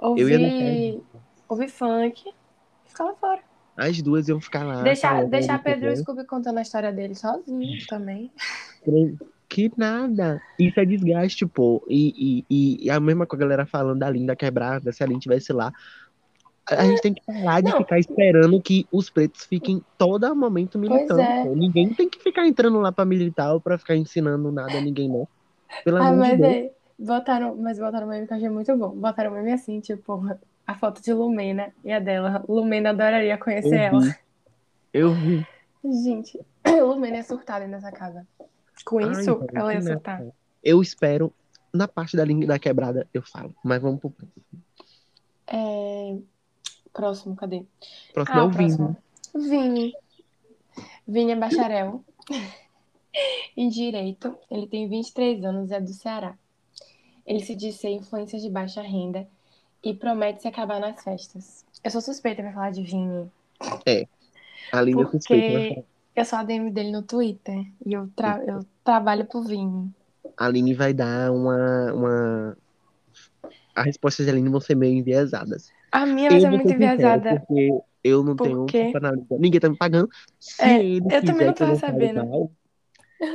Eu ia deixar ouvir, ouvir funk e ficar lá fora. As duas iam ficar lá Deixar, deixar Pedro e o? Scooby contando a história dele sozinho também. Que nada. Isso é desgaste, pô. E, e, e a mesma coisa a galera falando da Linda quebrada, se a Linda estivesse lá. A gente tem que parar de Não, ficar esperando que os pretos fiquem todo momento pois militando, é. pô. Ninguém tem que ficar entrando lá pra militar ou pra ficar ensinando nada a ninguém, não. Pelo Ah, amor de mas Deus. aí, botaram, mas botaram um meme que eu achei muito bom. Botaram um meme assim, tipo, a foto de Lumena e a dela. Lumena adoraria conhecer Eu ela. vi, eu vi. Gente, Lumena é surtada nessa casa. Com Ai, isso, velho, ela ia surtar. Eu espero. Na parte da Linda quebrada, eu falo. Mas vamos pro próximo. É... Próximo, cadê? Próximo Ah, é o o Vini. próximo. Vini. Vini é bacharel em Direito. Ele tem 23 anos e é do Ceará. Ele se diz ser influência de baixa renda e promete se acabar nas festas. Eu sou suspeita pra falar de Vini, É, a Linda é suspeita, porque eu sou a DM dele no Twitter e eu, tra- eu trabalho pro Vini. a Aline vai dar uma, uma. A resposta de Aline vão ser meio enviesadas. A minha vai ser vou muito enviesada, porque eu não tenho porque culpa na língua. Ninguém tá me pagando. Se é, ele eu também não tô recebendo. mal,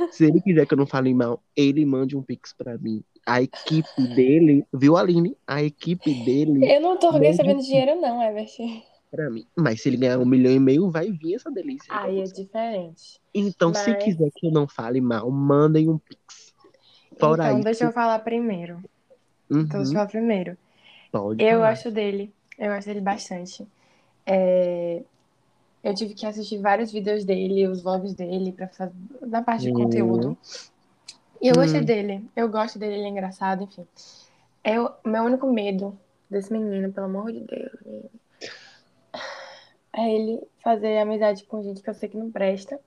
se ele quiser que eu não fale mal, ele mande um pix pra mim. A equipe dele, viu, Aline? A equipe dele Eu não tô recebendo dinheiro, não, Evert. pra mim. Mas se ele ganhar um milhão e meio, vai vir essa delícia aí Aí é diferente. Então, se Mas, quiser que eu não fale mal, mandem um pix. Fora então, deixa isso, eu falar primeiro. Então, deixa eu uhum, falar primeiro. pode Eu falar. gosto dele. Eu gosto dele bastante. É, Eu tive que assistir vários vídeos dele, os vlogs dele, pra fazer na parte de Hum, conteúdo. E eu gostei hum, dele. Eu gosto dele, ele é engraçado, enfim. É o meu único medo desse menino, pelo amor de Deus, é ele fazer amizade com gente que eu sei que não presta.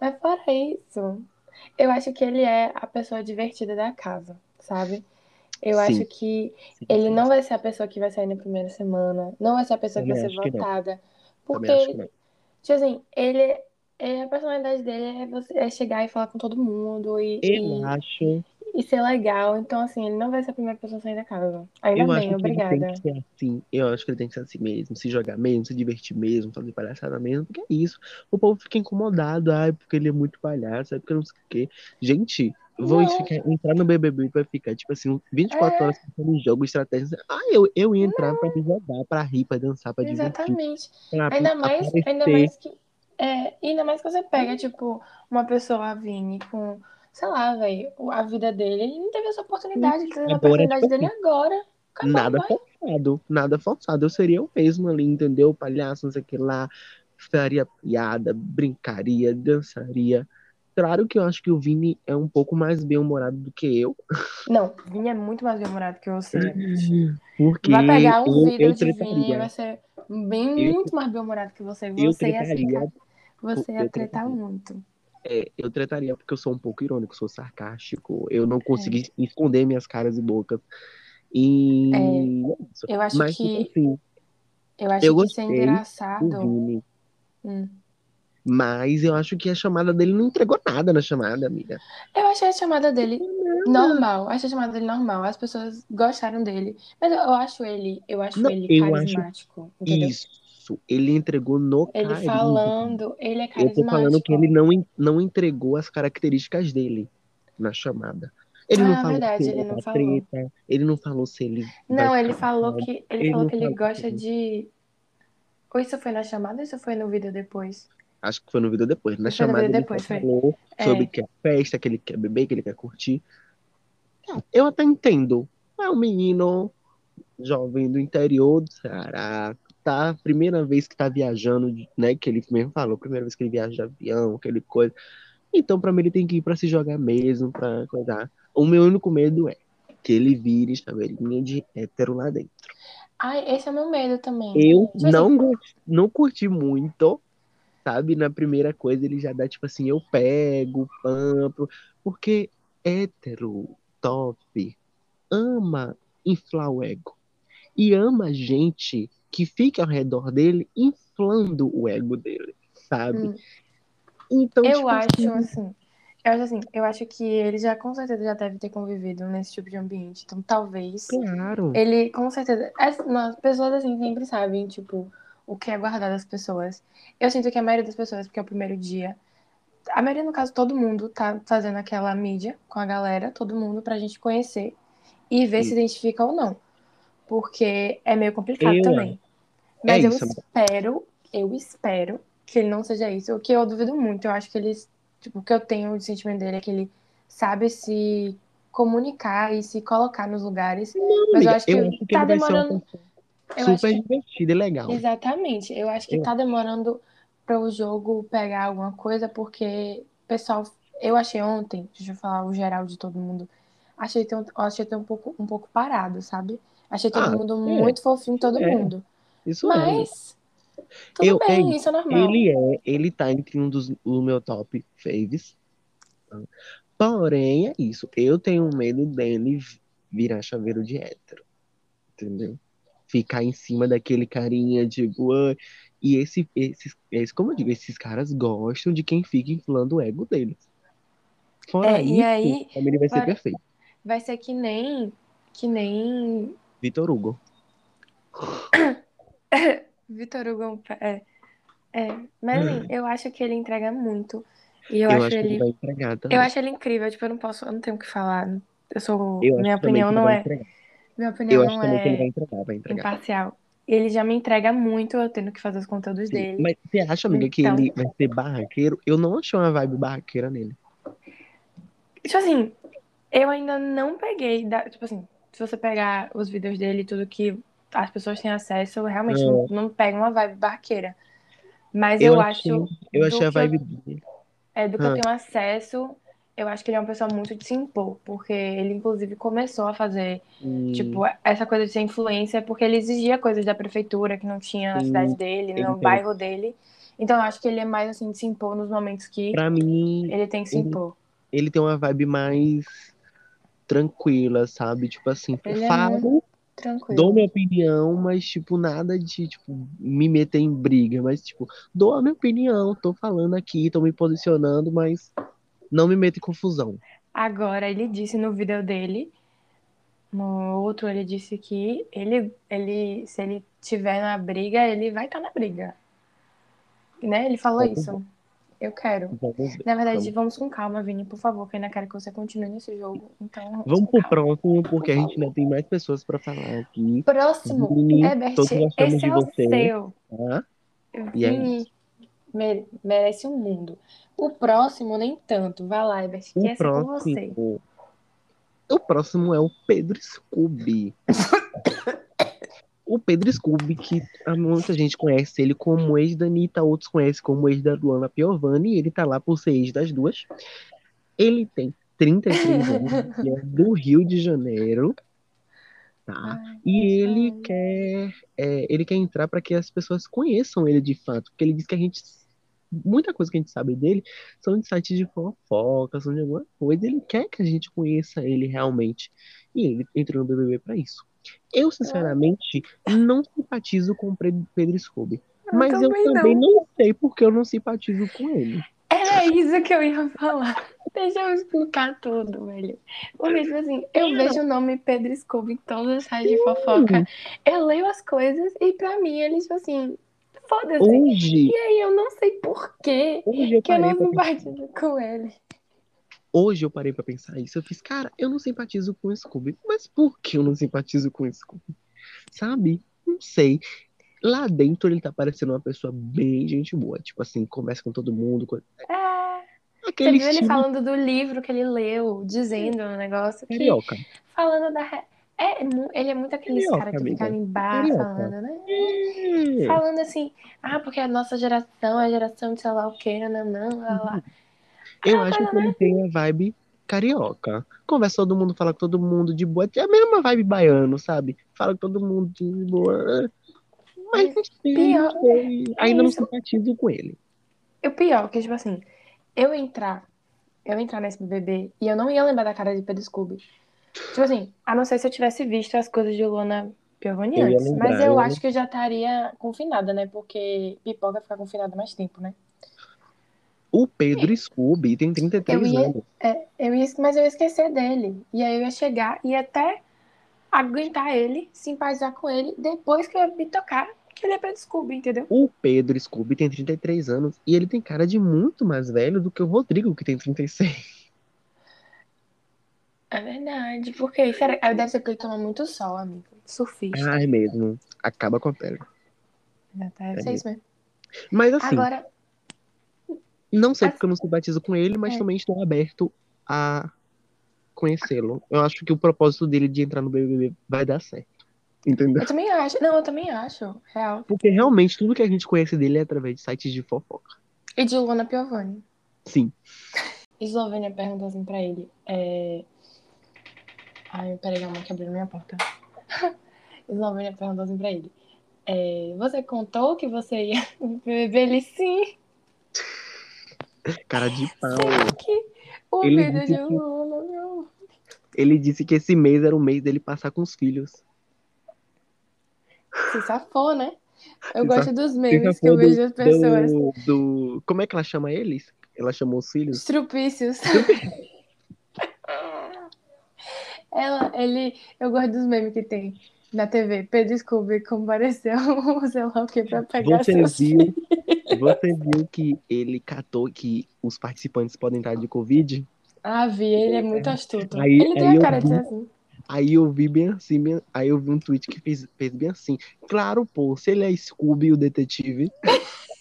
Mas fora isso, eu acho que ele é a pessoa divertida da casa, sabe? Eu acho sim, que sim, ele não vai ser a pessoa que vai sair na primeira semana, não vai ser a pessoa que vai ser acho votada, acho porque, tipo assim, ele, é, a personalidade dele é, você, é chegar e falar com todo mundo e, Eu e, acho, e ser legal, então assim, ele não vai ser a primeira pessoa a sair da casa. Ainda eu acho bem, que ele tem obrigada. que ser assim. Eu acho que ele tem que ser assim mesmo, se jogar mesmo, se divertir mesmo, fazer palhaçada mesmo, porque é isso. O povo fica incomodado, ai, porque ele é muito palhaço, ai, porque não sei o quê. Gente, vão Não, ficar, entrar no BBB vai ficar, tipo assim, 24 é, horas pensando em jogo, estratégia. Ah, eu, eu ia entrar pra me jogar, pra rir, pra dançar, pra divertir, exatamente. Ainda mais, ainda mais que, é, ainda mais que você pega, tipo, uma pessoa, a Vini, com, sei lá, velho, a vida dele, ele não teve essa oportunidade, ele teve a Agora, oportunidade dele agora. Acabou, Nada vai. forçado, nada forçado. Eu seria eu mesmo ali, entendeu? Palhaço, não sei o que lá, faria piada, brincaria, dançaria. Claro que eu acho que o Vini é um pouco mais bem-humorado do que eu, Não, Vini é muito mais bem-humorado que você, Everett. porque Vai pegar um eu, vídeo eu de Vini e vai tretaria. ser bem Eu, muito mais bem-humorado que você. eu Você ia ficar, tretaria, você ia tretar tretaria. muito. É, eu trataria porque eu sou um pouco irônico, sou sarcástico. Eu não consegui esconder minhas caras e bocas. E. É, eu acho Mas, que. assim, Eu acho eu que isso é engraçado. Hum. Mas eu acho que a chamada dele não entregou nada na chamada, amiga. Eu achei a chamada dele normal. Achei a chamada dele normal. As pessoas gostaram dele. Mas eu, acho ele, eu acho Não, ele eu acho carismático. Isso. Ele entregou no Ele carisma. falando, ele é Eu tô falando que carismático. ele não, não entregou as características dele na chamada. Ele não Ah, falou verdade, se ele ele não falou. treta, ele não falou se ele Não, ele falou que ele Ele falou não que ele falou gosta que- de. Ou isso foi na chamada ou isso foi no vídeo depois? Acho que foi no vídeo depois. Na Foi chamada ele depois, só foi. falou É. sobre que é festa, que ele quer beber, que ele quer curtir. Eu até entendo. É um menino jovem do interior do Ceará, tá? Primeira vez que tá viajando, né? Que ele mesmo falou, primeira vez que ele viaja de avião, aquele coisa. Então, pra mim, ele tem que ir pra se jogar mesmo, pra coisar. O meu único medo é que ele vire chaveirinha de hétero lá dentro. Ai, esse é o meu medo também. Eu assim, não, go- não curti muito, sabe? Na primeira coisa ele já dá tipo assim, eu pego, pampo, porque hétero, top, ama inflar o ego. E ama gente que fica ao redor dele inflando o ego dele, sabe? Hum. Então, Eu tipo acho assim, assim. Eu acho assim, eu acho que ele já com certeza já deve ter convivido nesse tipo de ambiente. Então talvez claro. ele com certeza. As, não, as pessoas assim sempre sabem, tipo, o que é guardar das pessoas. Eu sinto que a maioria das pessoas, porque é o primeiro dia. A maioria, no caso, todo mundo tá fazendo aquela mídia com a galera, todo mundo, pra gente conhecer e ver se Isso. identifica ou não. Porque é meio complicado Eu também. Mas eu isso, amiga. espero, eu espero que ele não seja isso. O que eu duvido muito. Eu acho que ele, tipo, o que eu tenho de sentimento dele é que ele sabe se comunicar e se colocar nos lugares. Mas eu acho que, eu acho que tá demorando. Eu super que divertida e legal. Exatamente. Eu acho que Eu tá demorando para o jogo pegar alguma coisa, porque, pessoal, eu achei ontem, deixa eu falar o geral de todo mundo, achei eu achei ter um pouco, um pouco parado, sabe? Achei todo Ah, mundo é. muito fofinho, todo É. mundo. Isso é. Mas, tudo Eu- bem, é isso é normal. Ele é, ele tá entre um dos o meu top faves. Porém, é isso. Eu tenho medo dele virar chaveiro de hétero. Entendeu? Ficar em cima daquele carinha, tipo, "Ai", e esse, esses, esse, como eu digo, esses caras gostam de quem fica inflando o ego deles. Fora É, e isso, aí, ele vai ser perfeito. Vai ser que nem, que nem Vitor Hugo. Vitor Hugo. É, é. Mas assim, eu acho que ele entrega muito. E eu, Eu, acho acho ele vai. Eu acho ele incrível, tipo, eu não posso, eu não tenho o que falar. Eu sou. Eu minha opinião não vai é. entregar. Minha opinião Eu acho não também que ele vai é entregar, vai entregar. imparcial. Ele já me entrega muito, eu tendo que fazer os conteúdos Sim. dele. Mas você acha, amiga, que Então- ele vai ser barraqueiro? Eu não achei uma vibe barraqueira nele. Tipo assim, eu ainda não peguei. da- tipo assim, se você pegar os vídeos dele e tudo que as pessoas têm acesso, eu realmente É. não, não pego uma vibe barqueira. Mas eu, achei, acho. eu achei a eu- vibe dele. É, do que Ah. eu tenho acesso, eu acho que ele é uma pessoa muito de se impor, porque ele, inclusive, começou a fazer, Hum, tipo, essa coisa de ser influência, porque ele exigia coisas da prefeitura que não tinha na Sim, cidade dele, no entendo. bairro dele. Então, eu acho que ele é mais, assim, de se impor nos momentos que pra mim, ele tem que se ele- impor. ele tem uma vibe mais tranquila, sabe? Tipo assim, Ele é falo, tranquilo. dou minha opinião, mas, tipo, nada de, tipo, me meter em briga. Mas, tipo, dou a minha opinião, tô falando aqui, tô me posicionando, mas não me meto em confusão. Agora, ele disse no vídeo dele, no outro, ele disse que ele, ele se ele tiver na briga, ele vai estar na briga. Né? Ele falou Vamos isso. Eu quero. Vamos ver. Na verdade, Vamos, vamos com calma, Vini, por favor, que eu ainda quero que você continue nesse jogo. Então, vamos pro próximo, porque a gente ainda tem mais pessoas pra falar aqui. Próximo, Vini, Herbert, todos gostamos esse de é o você. seu. Tá? É Vini mere- merece um mundo. O próximo, nem tanto. Vai lá, Herbert, que O é com você. próximo. O próximo é o Pedro Scooby. o Pedro Scooby, que muita gente conhece ele como ex da Anitta, outros conhecem como ex da Luana Piovani, e ele tá lá por ser ex das duas. Ele tem 33 anos, e é do Rio de Janeiro, tá? Ai, E ele ai. quer, é, ele quer entrar para que as pessoas conheçam ele de fato, porque ele diz que a gente muita coisa que a gente sabe dele são de sites de fofoca, são de alguma coisa. Ele quer que a gente conheça ele realmente. E ele entrou no BBB pra isso. Eu, sinceramente, não simpatizo com o Pedro Scooby. Eu Mas eu também também não sei porque eu não simpatizo com ele. Era isso que eu ia falar. Deixa eu explicar tudo, velho. Porque, tipo assim, eu vejo o nome Pedro Scooby em todas as sites de fofoca. Eu leio as coisas e pra mim eles, tipo assim, foda-se. E aí eu não sei por quê hoje eu que eu não simpatizo com ele. Hoje eu parei pra pensar isso. Eu fiz, cara, eu não simpatizo com o Scooby. Mas por que eu não simpatizo com o Scooby? Sabe? Não sei. Lá dentro ele tá parecendo uma pessoa bem gente boa. Tipo assim, conversa com todo mundo. com- É, você Aquele viu ele estilo falando do livro que ele leu, dizendo um negócio que. carioca. Falando da. É, mu- ele é muito aqueles Carioca, caras que amiga. ficam em bar Carioca. falando, né? É. Falando assim, ah, porque a nossa geração é a geração de sei lá o quê, nananã, lá, lá. Eu acho que ele tem a vibe carioca. Conversa todo mundo, fala com todo mundo de boa. É a mesma vibe baiano, sabe? Fala com todo mundo de boa. Mas sei, Pior-. Ainda não simpatizo com ele. O pior, que tipo assim, eu entrar, eu entrar nesse BBB e eu não ia lembrar da cara de Pedro Scooby. Tipo assim, a não ser se eu tivesse visto as coisas de Luana Piovani antes. Mas eu acho que eu já estaria confinada, né? Porque pipoca fica confinada mais tempo, né? O Pedro Scooby tem 33 Eu ia- anos. É, eu ia, mas eu ia esquecer dele. E aí eu ia chegar e até aguentar ele, simpatizar com ele, depois que eu ia me tocar que ele é Pedro Scooby, entendeu? O Pedro Scooby tem 33 anos e ele tem cara de muito mais velho do que o Rodrigo, que tem 36. É verdade. Porque será... deve ser porque ele toma muito sol, amigo. Surfista. Ai, mesmo. Acaba com a pele. Deve ser isso mesmo. Mas assim, Agora, não sei porque eu não simpatizo com ele, mas É. também estou aberto a conhecê-lo. Eu acho que o propósito dele de entrar no BBB vai dar certo. Entendeu? eu também acho. Não, eu também acho. Real. Porque realmente tudo que a gente conhece dele é através de sites de fofoca. E de Luana Piovani. Sim. Eslovênia perguntou assim pra ele. É... Ai, peraí, calma, que abriu minha porta. Eslovênia perguntou assim pra ele. É, você contou que você ia beber ele sim? Cara de pau. Que o Ele vídeo disse meu. Ele disse que esse mês era o mês dele passar com os filhos. Se safou, né? Eu Se gosto dos memes que eu vejo das pessoas. do, do- Como é que ela chama eles? Ela chamou os filhos? Estrupícios. Ela, ele, eu gosto dos memes que tem na TV. Pedro Scooby compareceu, sei lá o que, pra pegar Você seus viu, você viu que ele catou que os participantes podem estar de Covid? Ah, vi, ele é muito astuto. Aí- ele tem a cara de vi- ser assim. Aí eu vi bem assim, bem- aí eu vi um tweet que fez, fez bem assim. Claro, pô, se ele é Scooby, o detetive.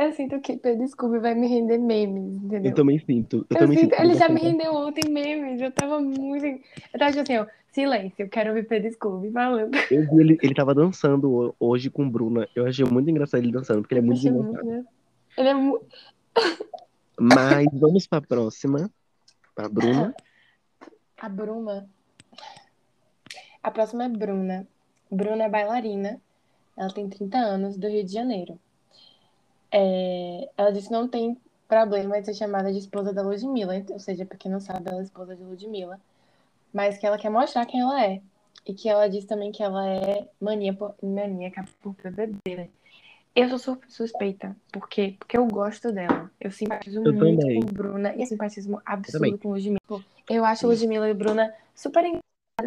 Eu sinto que Pedro Scooby vai me render memes, entendeu? Eu também sinto. Eu, Eu também sinto- sinto. ele já me rendeu ontem memes. Eu tava muito. Eu tava assim, ó, silêncio, eu quero ouvir Pedro Scooby falando. Eu vi ele, ele tava dançando ho- hoje com Bruna. Eu achei muito engraçado ele dançando, porque ele é muito engraçado. muito, né? Ele é muito. Mas vamos pra próxima. Pra Bruna. A Bruna. A próxima é Bruna. Bruna é bailarina. Ela tem 30 anos, do Rio de Janeiro. É, Ela disse que não tem problema de ser chamada de esposa da Ludmilla, ou seja, pra quem não sabe, ela é esposa de Ludmilla. Mas que ela quer mostrar quem ela é. E que ela disse também que ela é mania por, maníaca por BBB, né? Eu sou su- suspeita. Por quê? Porque eu gosto dela. Eu simpatizo Eu muito também. com Bruna e simpatismo também. absurdo com Ludmilla. Eu acho Ludmilla e Bruna super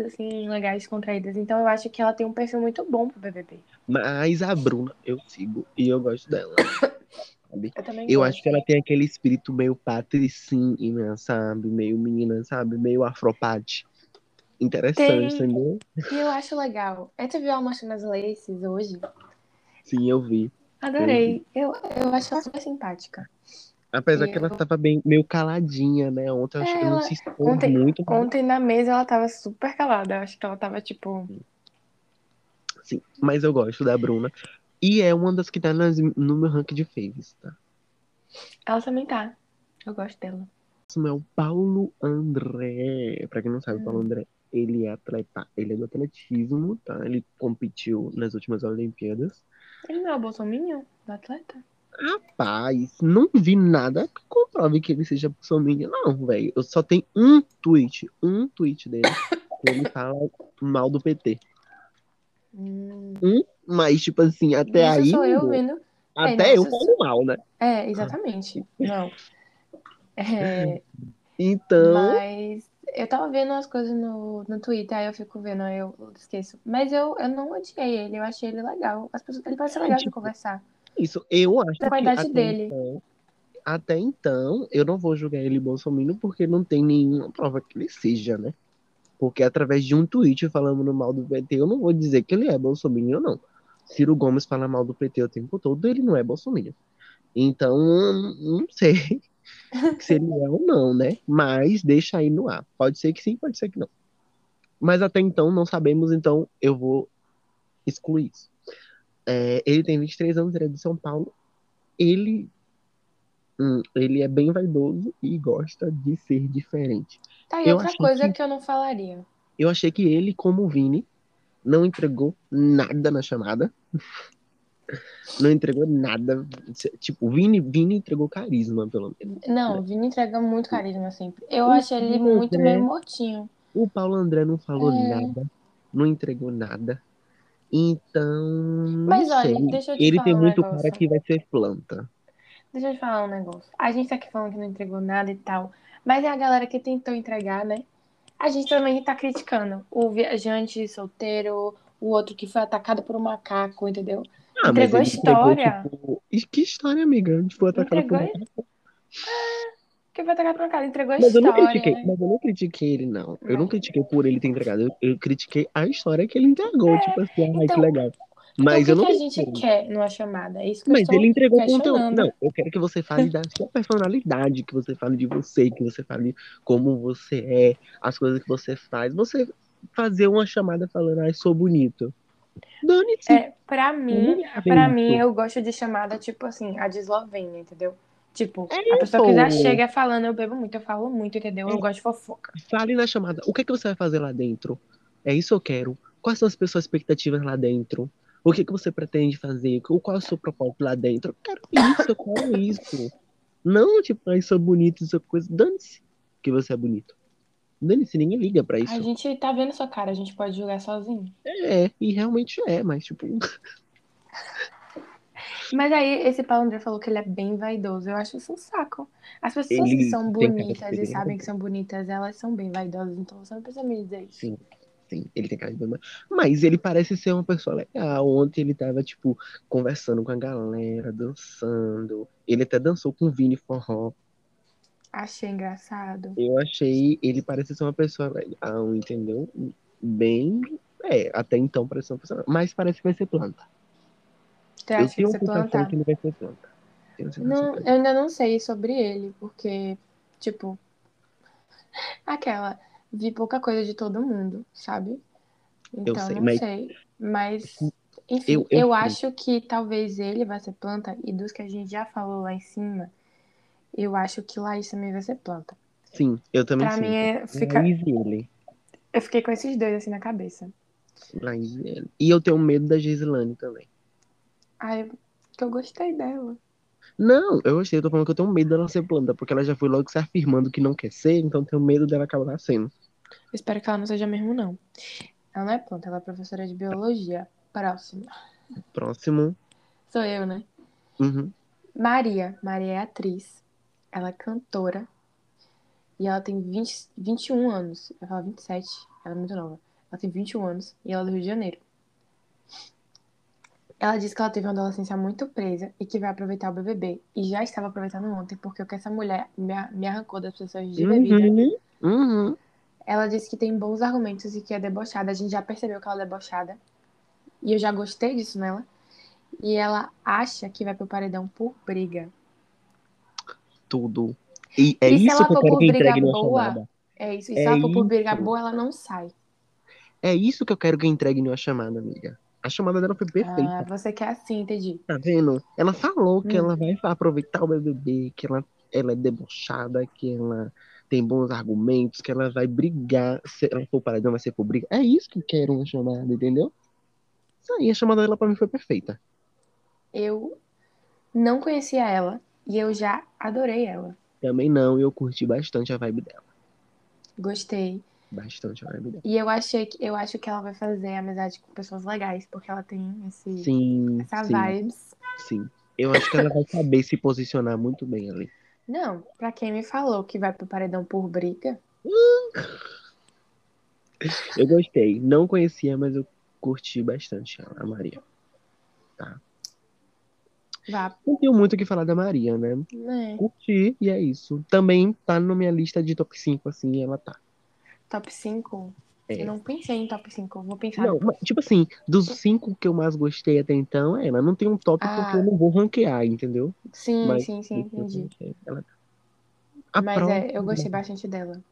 assim, legais, contraídas. Então eu acho que ela tem um perfil muito bom pro BBB. Mas a Bruna eu sigo e eu gosto dela. sabe? Eu também Eu gosto. acho que ela tem aquele espírito meio patricinha, sabe? Meio menina, sabe? Meio afropate. Interessante, Tem. entendeu? E eu acho legal. É, tu viu ela mostrando as laces hoje? Sim, eu vi. Adorei. Eu, eu acho ela super simpática. Apesar que ela Eu- tava bem, meio caladinha, né? Ontem eu acho que ela não se expôs ontem- muito. Ontem na mesa ela tava super calada. Eu acho que ela tava tipo. Sim, mas eu gosto da Bruna. E é uma das que tá nas- no meu ranking de faves, tá? Ela também tá. Eu gosto dela. O próximo é o Paulo André. Pra quem não sabe, o Hum. Paulo André, ele é atleta, ele é do atletismo, tá? Ele competiu nas últimas Olimpíadas. Ele não é o Bolsonaro do atleta? Rapaz, não vi nada que comprove que ele seja bolsominion, não, velho. Eu só tenho um tweet, um tweet dele, que ele fala mal do PT. Hum, Um, mas, tipo assim, até isso aí. sou eu vendo. Até É, eu falo mal, né? É, exatamente. Não. É, Então, mas eu tava vendo as coisas no, no Twitter, aí eu fico vendo, aí eu esqueço. Mas eu, eu não odiei ele, eu achei ele legal. As pessoas, ele parece legal de tipo, conversar. Isso, eu acho Da que qualidade até dele. então, até então, eu não vou julgar ele bolsominion porque não tem nenhuma prova que ele seja, né? Porque através de um tweet falando mal do PT, eu não vou dizer que ele é bolsominion, não. Ciro Gomes fala mal do PT o tempo todo, ele não é bolsominion. Então, não sei se ele é ou não, né? Mas deixa aí no ar. Pode ser que sim, pode ser que não. Mas até então não sabemos, então eu vou excluir isso. É, ele tem 23 anos, ele é de São Paulo. Ele, hum, ele é bem vaidoso e gosta de ser diferente. Tá, e Eu outra achei coisa que- que eu não falaria. Eu achei que ele, como o Vini, não entregou nada na chamada. Não entregou nada. Tipo, o Vini, Vini entregou carisma, pelo menos. Não, o Vini entrega muito carisma sempre. Eu O acho ele Paulo muito André- meio mortinho. O Paulo André não falou É. nada, não entregou nada. Então, Mas olha, sei. deixa eu te Ele falar tem um muito negócio. cara que vai ser planta. Deixa eu te falar um negócio. A gente tá aqui falando que não entregou nada e tal. Mas é a galera que tentou entregar, né? A gente também tá criticando. O viajante solteiro, o outro que foi atacado por um macaco, entendeu? Ah, Entregou mas ele entregou, história. tipo... E Que história, amiga? A gente foi atacado por Entregou- macaco. Que foi atacado por um macaco, entregou Mas eu não história. critiquei, né? mas eu não critiquei ele, não. Eu não Não. critiquei por ele ter entregado. Eu, eu critiquei a história que ele entregou. Tipo assim, ai, que então- legal. Mas então, eu o que, não que a gente critiquei. quer numa chamada? É isso que Mas ele entregou conteúdo. Não, eu quero que você fale da sua personalidade, que você fale de você, que você fale como você é, as coisas que você faz. Você fazer uma chamada falando, ai, sou bonito. Dane-se. É, pra mim, Não é pra mim, eu gosto de chamada, tipo assim, a de Eslovênia, entendeu? Tipo, É, a pessoa que já chega falando, eu bebo muito, eu falo muito, entendeu? Eu É. gosto de fofoca. Fale na chamada. O que, é que você vai fazer lá dentro? É isso que eu quero. Quais são as suas expectativas lá dentro? O que, que você pretende fazer? Qual é o seu propósito lá dentro? Eu quero isso, eu quero isso. Não, tipo, ai, sou bonito, isso coisa. Dane-se que você é bonito. Dane-se, ninguém liga pra isso. A gente tá vendo sua cara, a gente pode julgar sozinho. É, e realmente é, mas tipo, Mas aí, esse Paulo André falou que ele é bem vaidoso. Eu acho isso um saco. As pessoas Ele que são bonitas e sabem bem que são bonitas, elas são bem vaidosas, então você não precisa me dizer isso. sim, sim, ele tem cara de bem- Mas ele parece ser uma pessoa legal. Ontem ele tava, tipo, conversando com a galera, dançando. Ele até dançou com o Vini Forró. Achei engraçado. Eu achei, ele parece ser uma pessoa legal, entendeu? Bem, é, até então parece ser uma pessoa, mas parece que vai ser planta. Você Eu tenho sensação que ele vai ser planta. Não, eu ainda não sei sobre ele, porque, tipo, aquela, vi pouca coisa de todo mundo, sabe? Então, sei, não mas- sei. Mas, enfim, Eu- eu, eu- acho que talvez ele vai ser planta, e dos que a gente já falou lá em cima, eu acho que Laís também vai ser planta. Sim, eu também Pra sinto. mim, é, fica... Laís e ele. eu fiquei com esses dois assim na cabeça. Laís e ele. E eu tenho medo da Gislane também. Ai, que eu gostei dela. Não, eu gostei, eu tô falando que eu tenho medo dela ser planta, porque ela já foi logo se afirmando que não quer ser, então eu tenho medo dela acabar sendo. Eu espero que ela não seja mesmo, não. Ela não é planta, ela é professora de biologia. Próximo. Próximo. Sou eu, né? Uhum. Maria. Maria é atriz. Ela é cantora. E ela tem 20, 21 anos. Eu falar 27. Ela é muito nova. Ela tem 21 anos e ela é do Rio de Janeiro. Ela disse que ela teve uma adolescência muito presa e que vai aproveitar o BBB. E já estava aproveitando ontem, porque o que essa mulher me, arrancou das pessoas de bebida. Uhum. Uhum. Ela disse que tem bons argumentos e que é debochada. A gente já percebeu que ela é debochada. E eu já gostei disso nela. E ela acha que vai pro paredão por briga. Tudo. E é E se isso ela que eu for quero por que briga boa, chamada. É isso. E se É ela for por briga isso. boa, ela não sai. É isso que eu quero que entregue na chamada, amiga. A chamada dela foi perfeita. Ah, você quer assim, entendi. Tá vendo? Ela falou que Hum. ela vai aproveitar o BBB, que ela, ela é debochada, que ela tem bons argumentos, que ela vai brigar. Se ela for paredão, vai ser por briga. É isso que eu quero na chamada, entendeu? Isso aí, a chamada dela pra mim foi perfeita. eu não conhecia ela e eu já adorei ela. Também não, e eu curti bastante a vibe dela. Gostei. Bastante a dela. E eu achei que eu acho que ela vai fazer amizade com pessoas legais, porque ela tem esse, Sim, essa sim, vibes. sim. Eu acho que ela vai saber se posicionar muito bem ali. Não, pra quem me falou que vai pro paredão por briga, Eu gostei. Não conhecia, mas eu curti bastante ela, a Maria. vá, Não tenho muito o que falar da Maria, né? né? Curti, e é isso. Também tá na minha lista de top 5, assim, ela tá. Top 5. É. Eu não pensei em top 5, eu vou pensar. Não, mas, tipo assim, dos cinco que eu mais gostei até então, ela não tem um top Ah. porque eu não vou ranquear, entendeu? Sim, Mas sim, sim, entendi. Ela Mas próxima, é, eu gostei bastante dela.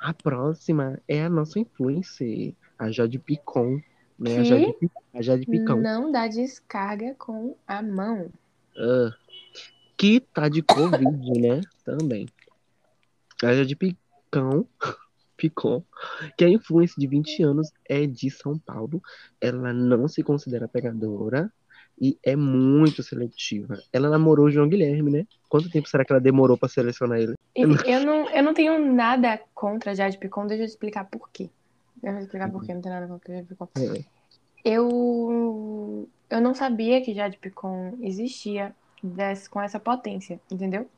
a próxima é a nossa influencer, a Jade Picon, né? A Jade, a Jade Picão, Não dá descarga com a mão. ah, que tá de Covid, né? Também. A Jade Picão, Picon, que é influencer de 20 anos, é de São Paulo. Ela não se considera pegadora e é muito seletiva. Ela namorou o João Guilherme, né? Quanto tempo será que ela demorou pra selecionar ele? Eu não, eu não tenho nada contra a Jade Picon, deixa eu explicar por quê. Eu vou explicar por quê, não tem nada contra a Jade Picon. É. Eu, eu não sabia que Jade Picon existia desse, com essa potência, entendeu?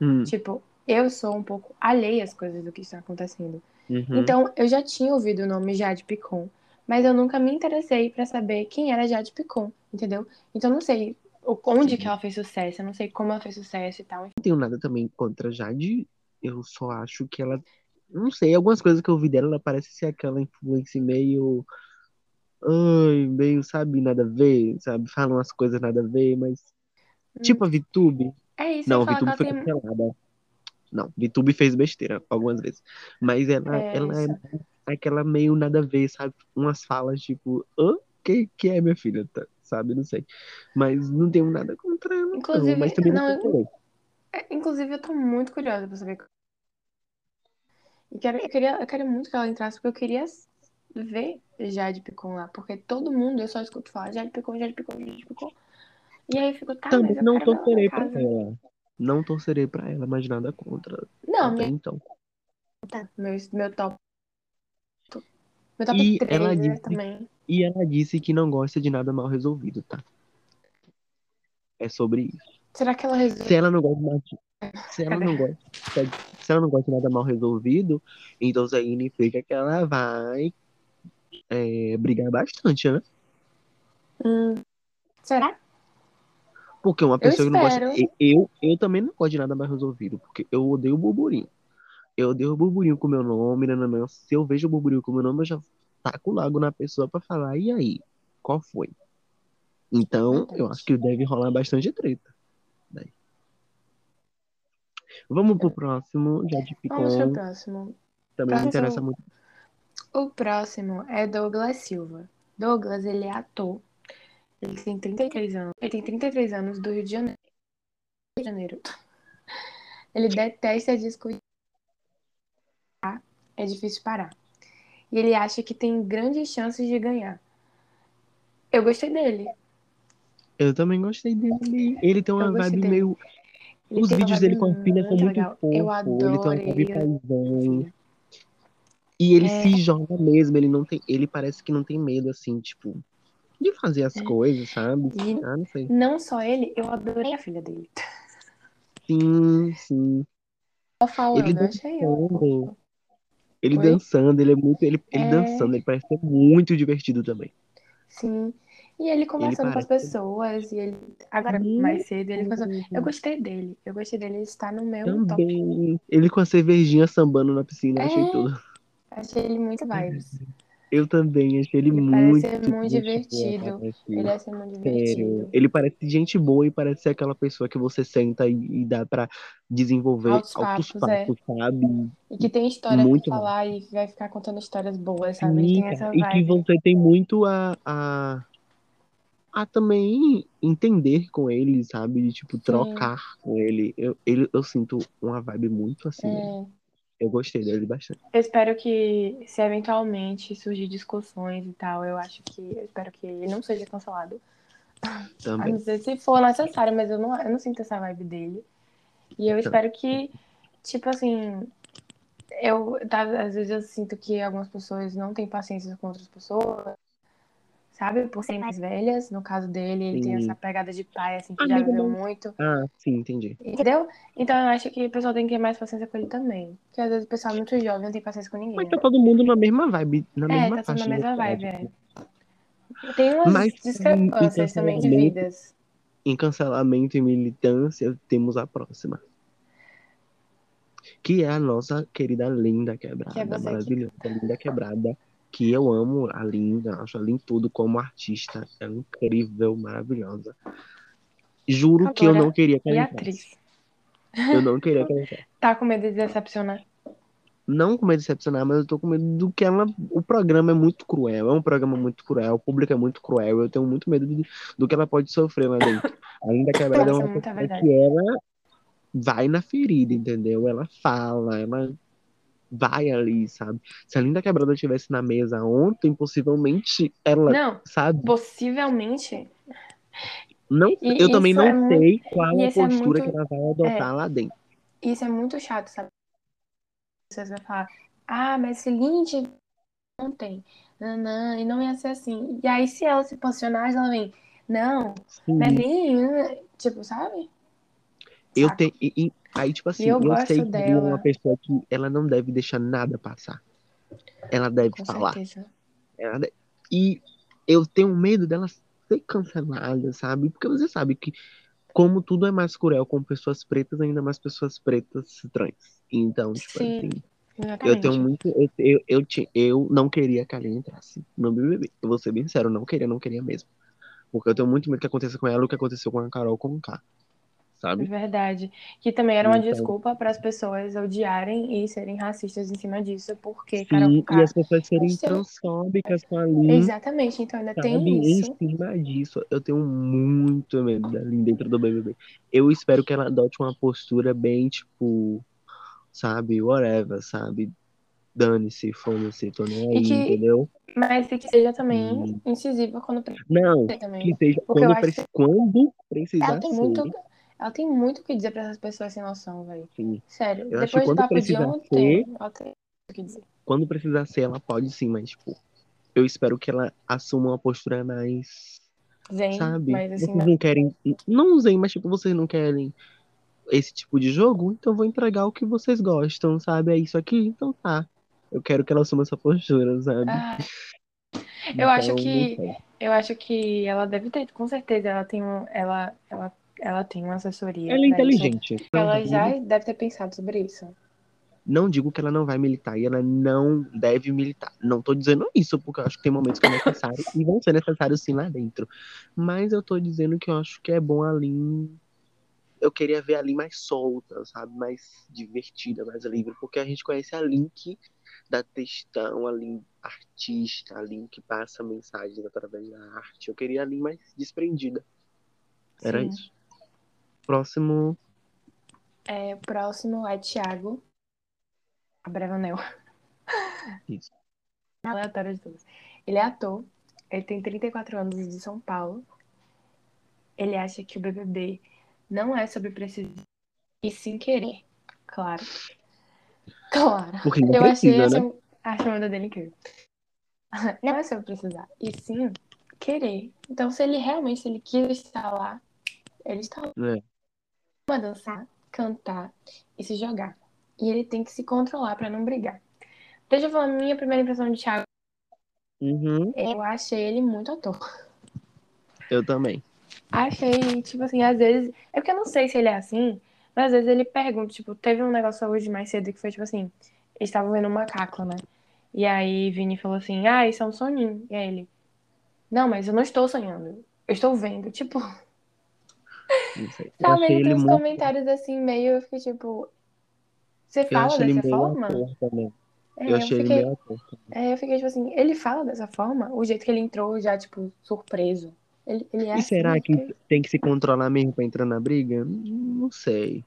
Hum, Tipo, eu sou um pouco alheia às coisas do que está acontecendo. uhum. Então, eu já tinha ouvido o nome Jade Picon, mas eu nunca me interessei pra saber quem era Jade Picon, entendeu? Então, eu não sei o- onde Sim. que ela fez sucesso, eu não sei como ela fez sucesso e tal. Não tenho nada também contra a Jade. Eu só acho que ela. Não sei, algumas coisas que eu vi dela, ela parece ser aquela influência meio. Ai, meio, sabe, nada a ver, sabe? Fala umas coisas nada a ver, mas. Tipo a VTube. É isso, Não, que VTube foi tem. cancelada. Não, VTube fez besteira algumas vezes. Mas ela, É, ela isso. é aquela meio nada a ver, sabe? Umas falas tipo, hã? Que, que é minha filha? Tá, sabe? Não sei. Mas não tenho nada contra ela, não. Inclusive, Mas também não não, É, Inclusive, eu tô muito curiosa pra saber. E quero, eu, queria, eu quero muito que ela entrasse, porque eu queria ver Jade Picon lá. Porque todo mundo, eu só escuto falar Jade Picon, Jade Picon, Jade Picon. E aí eu fico, tá, Também não torcerei na pra ela. Não torcerei pra ela, mas nada contra. Não, minha, então. meu, meu top. Meu top E 3, ela né, disse, também. e ela disse que não gosta de nada mal resolvido, tá? É sobre isso. Será que ela resolveu? Se ela não gosta de nada, se ela não gosta, se ela não gosta de nada mal resolvido, então isso significa que ela vai é, brigar bastante, né? Hum, será? Porque uma pessoa que não gosta. Eu, eu também não gosto de nada mal resolvido, porque eu odeio o burburinho. Eu odeio o burburinho com meu nome, nananã. Se eu vejo o burburinho com meu nome, eu já taco logo na pessoa pra falar, e aí? Qual foi? Então, eu acho que deve rolar bastante treta. Daí. Vamos pro próximo, já de Vamos pro Picon. próximo. Também me Próximo. interessa muito. O próximo é Douglas Silva. Douglas, ele é ator. Ele tem 33 anos. Ele tem 33 anos do Rio de Janeiro. Rio de Janeiro. Ele detesta discutir. É difícil parar. E ele acha que tem grandes chances de ganhar. Eu gostei dele. Eu também gostei dele. Ele tem uma vibe dele. meio. Ele Os vídeos dele com a filha são muito legal. fofos. Eu Ele tem uma vibe paisão. E ele É. se joga mesmo, ele não tem, ele parece que não tem medo assim, tipo, de fazer as É. coisas, sabe? E Ah, não sei. não só ele, eu adorei a filha dele. Sim, sim. Só falando, Ele dançando, ele Oi? dançando, ele é muito, ele, ele É. dançando, ele parece ser muito divertido também. Sim. E ele conversando com as parece- pessoas, e ele. Agora, Hum. mais cedo, ele conversou. Eu gostei dele. Eu gostei dele. Ele está no meu top. Também. Ele com a cervejinha sambando na piscina, eu achei É. tudo. Achei ele muito vibes. Eu também achei ele, Ele muito, parece ser muito divertido. boa, parece. Ele é ser muito Sério. divertido. Ele parece gente boa e parece ser aquela pessoa que você senta e, e dá pra desenvolver Altos altos papos, é. sabe? E que tem história Muito pra bom. falar e vai ficar contando histórias boas, sabe? Sim, e que você tem muito a, a, a também entender com ele, sabe? De, tipo, trocar com ele. Eu, ele. eu sinto uma vibe muito assim. É, Eu gostei dele bastante. eu espero que, se eventualmente surgir discussões e tal, eu acho que. Eu espero que ele não seja cancelado. Também. não ser se for necessário, mas eu não, eu não sinto essa vibe dele. E eu espero que, tipo assim, eu tá, às vezes eu sinto que algumas pessoas não têm paciência com outras pessoas, sabe? Por serem mais velhas. No caso dele, ele tem Sim. essa pegada de pai, assim, que já Amigo viveu muito. Ah, sim, entendi. Entendeu? Então eu acho que o pessoal tem que ter mais paciência com ele também. Porque às vezes o pessoal é muito jovem não tem paciência com ninguém. Mas né? tá todo mundo na mesma vibe, na É, mesma tá faixa na de mesma vibe, idade. é. Tem umas Mas, discrepâncias também de vidas. Em cancelamento e militância, temos a próxima. Que é a nossa querida Linda Quebrada, Que é você que- maravilhosa, Linda Quebrada. Que eu amo a Linda, acho a Linda tudo como artista. Ela é incrível, maravilhosa. Juro que eu não queria que ela atriz. Eu não queria que ela entrasse. Tá com medo de decepcionar? Não com medo de decepcionar, mas eu tô com medo do que ela. O programa é muito cruel, é um programa muito cruel, o público é muito cruel, eu tenho muito medo de- do que ela pode sofrer lá dentro. A Linda Quebrada é Nossa, uma pessoa verdade. que ela vai na ferida, entendeu? Ela fala, ela vai ali, sabe? Se a Linda Quebrada estivesse na mesa ontem, possivelmente ela, Não, sabe? possivelmente. Não, E eu também não é muito- sei qual e a é postura muito- que ela vai adotar lá dentro. Isso é muito chato, sabe? Vocês vão falar, ah, mas se Lindy ontem, nanã, e não ia ser assim. E aí, se ela se posicionar, ela vem, não, Sim. mas Lindy, tipo, sabe? Eu tenho. Aí, tipo assim, eu eu, sei que uma pessoa que ela não deve deixar nada passar. Ela deve Com falar. Ela de- E eu tenho medo dela ser cancelada, sabe? Porque você sabe que, como tudo é mais cruel com pessoas pretas, ainda mais pessoas pretas trans. Então, tipo Sim, assim, eu Exatamente. tenho muito. Eu, eu, eu, eu não queria que a Aline entrasse no BBB. Eu vou ser bem sincero, eu não queria, não queria mesmo. Porque eu tenho muito medo que aconteça com ela o que aconteceu com a Carol com K. É Sabe? verdade. Que também era uma Então- desculpa para as pessoas odiarem e serem racistas em cima disso, porque Carol Sim, Conká- e as pessoas serem é- transfóbicas com a Aline. Exatamente, então ainda Sabe, tem em isso. cima disso, eu tenho muito medo da Lin dentro do BBB. Eu espero que ela adote uma postura bem, tipo, sabe, whatever, sabe? Dane-se, foda-se, tô nem aí, que- entendeu? Mas que seja também Hum. incisiva quando precisa Não, também. que seja Porque quando, preci- quando precisar Ela tem ser. Ela tem muito o que dizer para essas pessoas sem noção, velho. sim. Sério, Eu acho depois que do papo de ontem, ela tem o que dizer. Quando precisar ser, ela pode sim, mas, tipo, eu espero que ela assuma uma postura mais Zen, sabe? mas assim, Vocês não querem. Não usem, mas tipo, vocês não querem esse tipo de jogo, então vou entregar o que vocês gostam, sabe? É isso aqui, então tá. Eu quero que ela assuma essa postura, sabe? ah, eu acho Então, que- não sei. eu acho que ela deve ter, com certeza, ela tem um, ela, ela, ela tem uma assessoria. Ela é pra isso. inteligente. Não Ela já deve ter pensado sobre isso. Não digo que ela não vai militar e ela não deve militar. Não tô dizendo isso, porque eu acho que tem momentos que é necessário e vão ser necessários sim lá dentro. Mas eu tô dizendo que eu acho que é bom a Lin. Eu queria ver a Lin mais solta, sabe? Mais divertida, mais livre. Porque a gente conhece a Lin que dá textão, a Lin artista, a Lin que passa mensagens através da arte. Eu queria a Lin mais desprendida. Era Sim. isso. Próximo. É, o próximo é Thiago Abravanel. Isso. Aleatório de todos. Ele é ator, ele tem 34 anos de São Paulo. Ele acha que o BBB não é sobre precisar e sim querer. Claro. Claro. Porque não Eu achei precisa, essa, né? a chamada dele incrível. Não é sobre precisar, e sim querer. Então, se ele realmente se ele quis estar lá, ele está lá É. pra dançar, cantar e se jogar. E ele tem que se controlar pra não brigar. Deixa eu falar a minha primeira impressão de Thiago. Uhum, Eu achei ele muito ator. eu também. Achei, tipo assim, às vezes. É porque eu não sei se ele é assim, mas às vezes ele pergunta, tipo, teve um negócio hoje mais cedo que foi tipo assim: eles estavam vendo um macaco, né? E aí Vini falou assim: ah, isso é um soninho. E aí ele: não, mas eu não estou sonhando, eu estou vendo. Tipo, Eu Ele ele tem uns muito. comentários assim, meio. Eu fiquei tipo. Você Eu fala ele dessa meio forma? É, Eu eu achei ele fiquei, meio ator. é, eu fiquei tipo assim, ele fala dessa forma? O jeito que ele entrou já, tipo, surpreso. Ele, ele é E será assim, que eu fiquei- tem que se controlar mesmo pra entrar na briga? Não sei.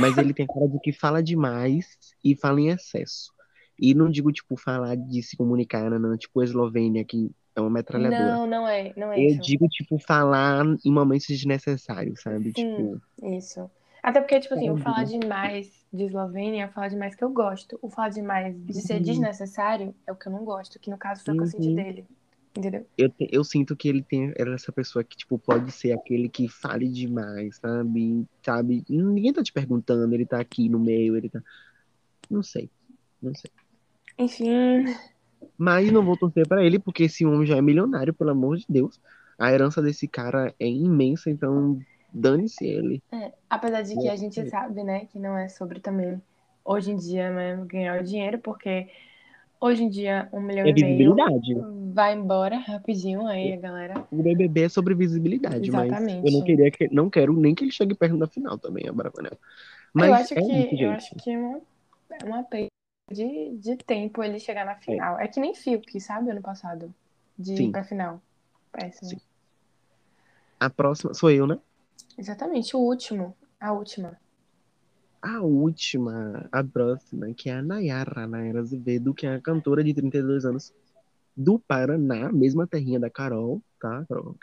Mas ele tem cara de que fala demais e fala em excesso. E não digo, tipo, falar de se comunicar, não, não, tipo a Eslovênia, que É uma metralhadora. Não, não é, não é Eu isso. digo, tipo, falar em momentos desnecessários, sabe? Sim. Tipo, Isso. Até porque, tipo assim, o falar demais de Eslovênia é o falar demais que eu gosto. O falar demais de ser Uhum. desnecessário é o que eu não gosto, que no caso foi o que eu senti Uhum. dele. Entendeu? eu, eu sinto que ele tem era essa pessoa que, tipo, pode ser aquele que fale demais, sabe? Sabe? Ninguém tá te perguntando, ele tá aqui no meio, ele tá. Não sei. Não sei. Enfim, Mas não vou torcer pra ele, porque esse homem já é milionário, pelo amor de Deus. A herança desse cara é imensa, então dane-se ele. é, apesar de que a É. gente sabe, né, que não é sobre também hoje em dia, né, ganhar o dinheiro, porque hoje em dia um milhão É e meio vai embora rapidinho aí, a galera. O BBB é sobre visibilidade, mas Exatamente. eu não queria que, não quero nem que ele chegue perto da final também, a Bravanel. Mas eu acho é que isso, eu acho que é uma, é uma de, de tempo ele chegar na final. É, que nem Fiuk, sabe, ano passado, de Sim. ir pra final. Péssimo. Sim. A próxima sou eu, né? Exatamente, o último, a última. A última, a próxima, que é a Nayara, Nayara Azevedo, que é a cantora de 32 anos do Paraná, mesma terrinha da Carol, tá? Carol.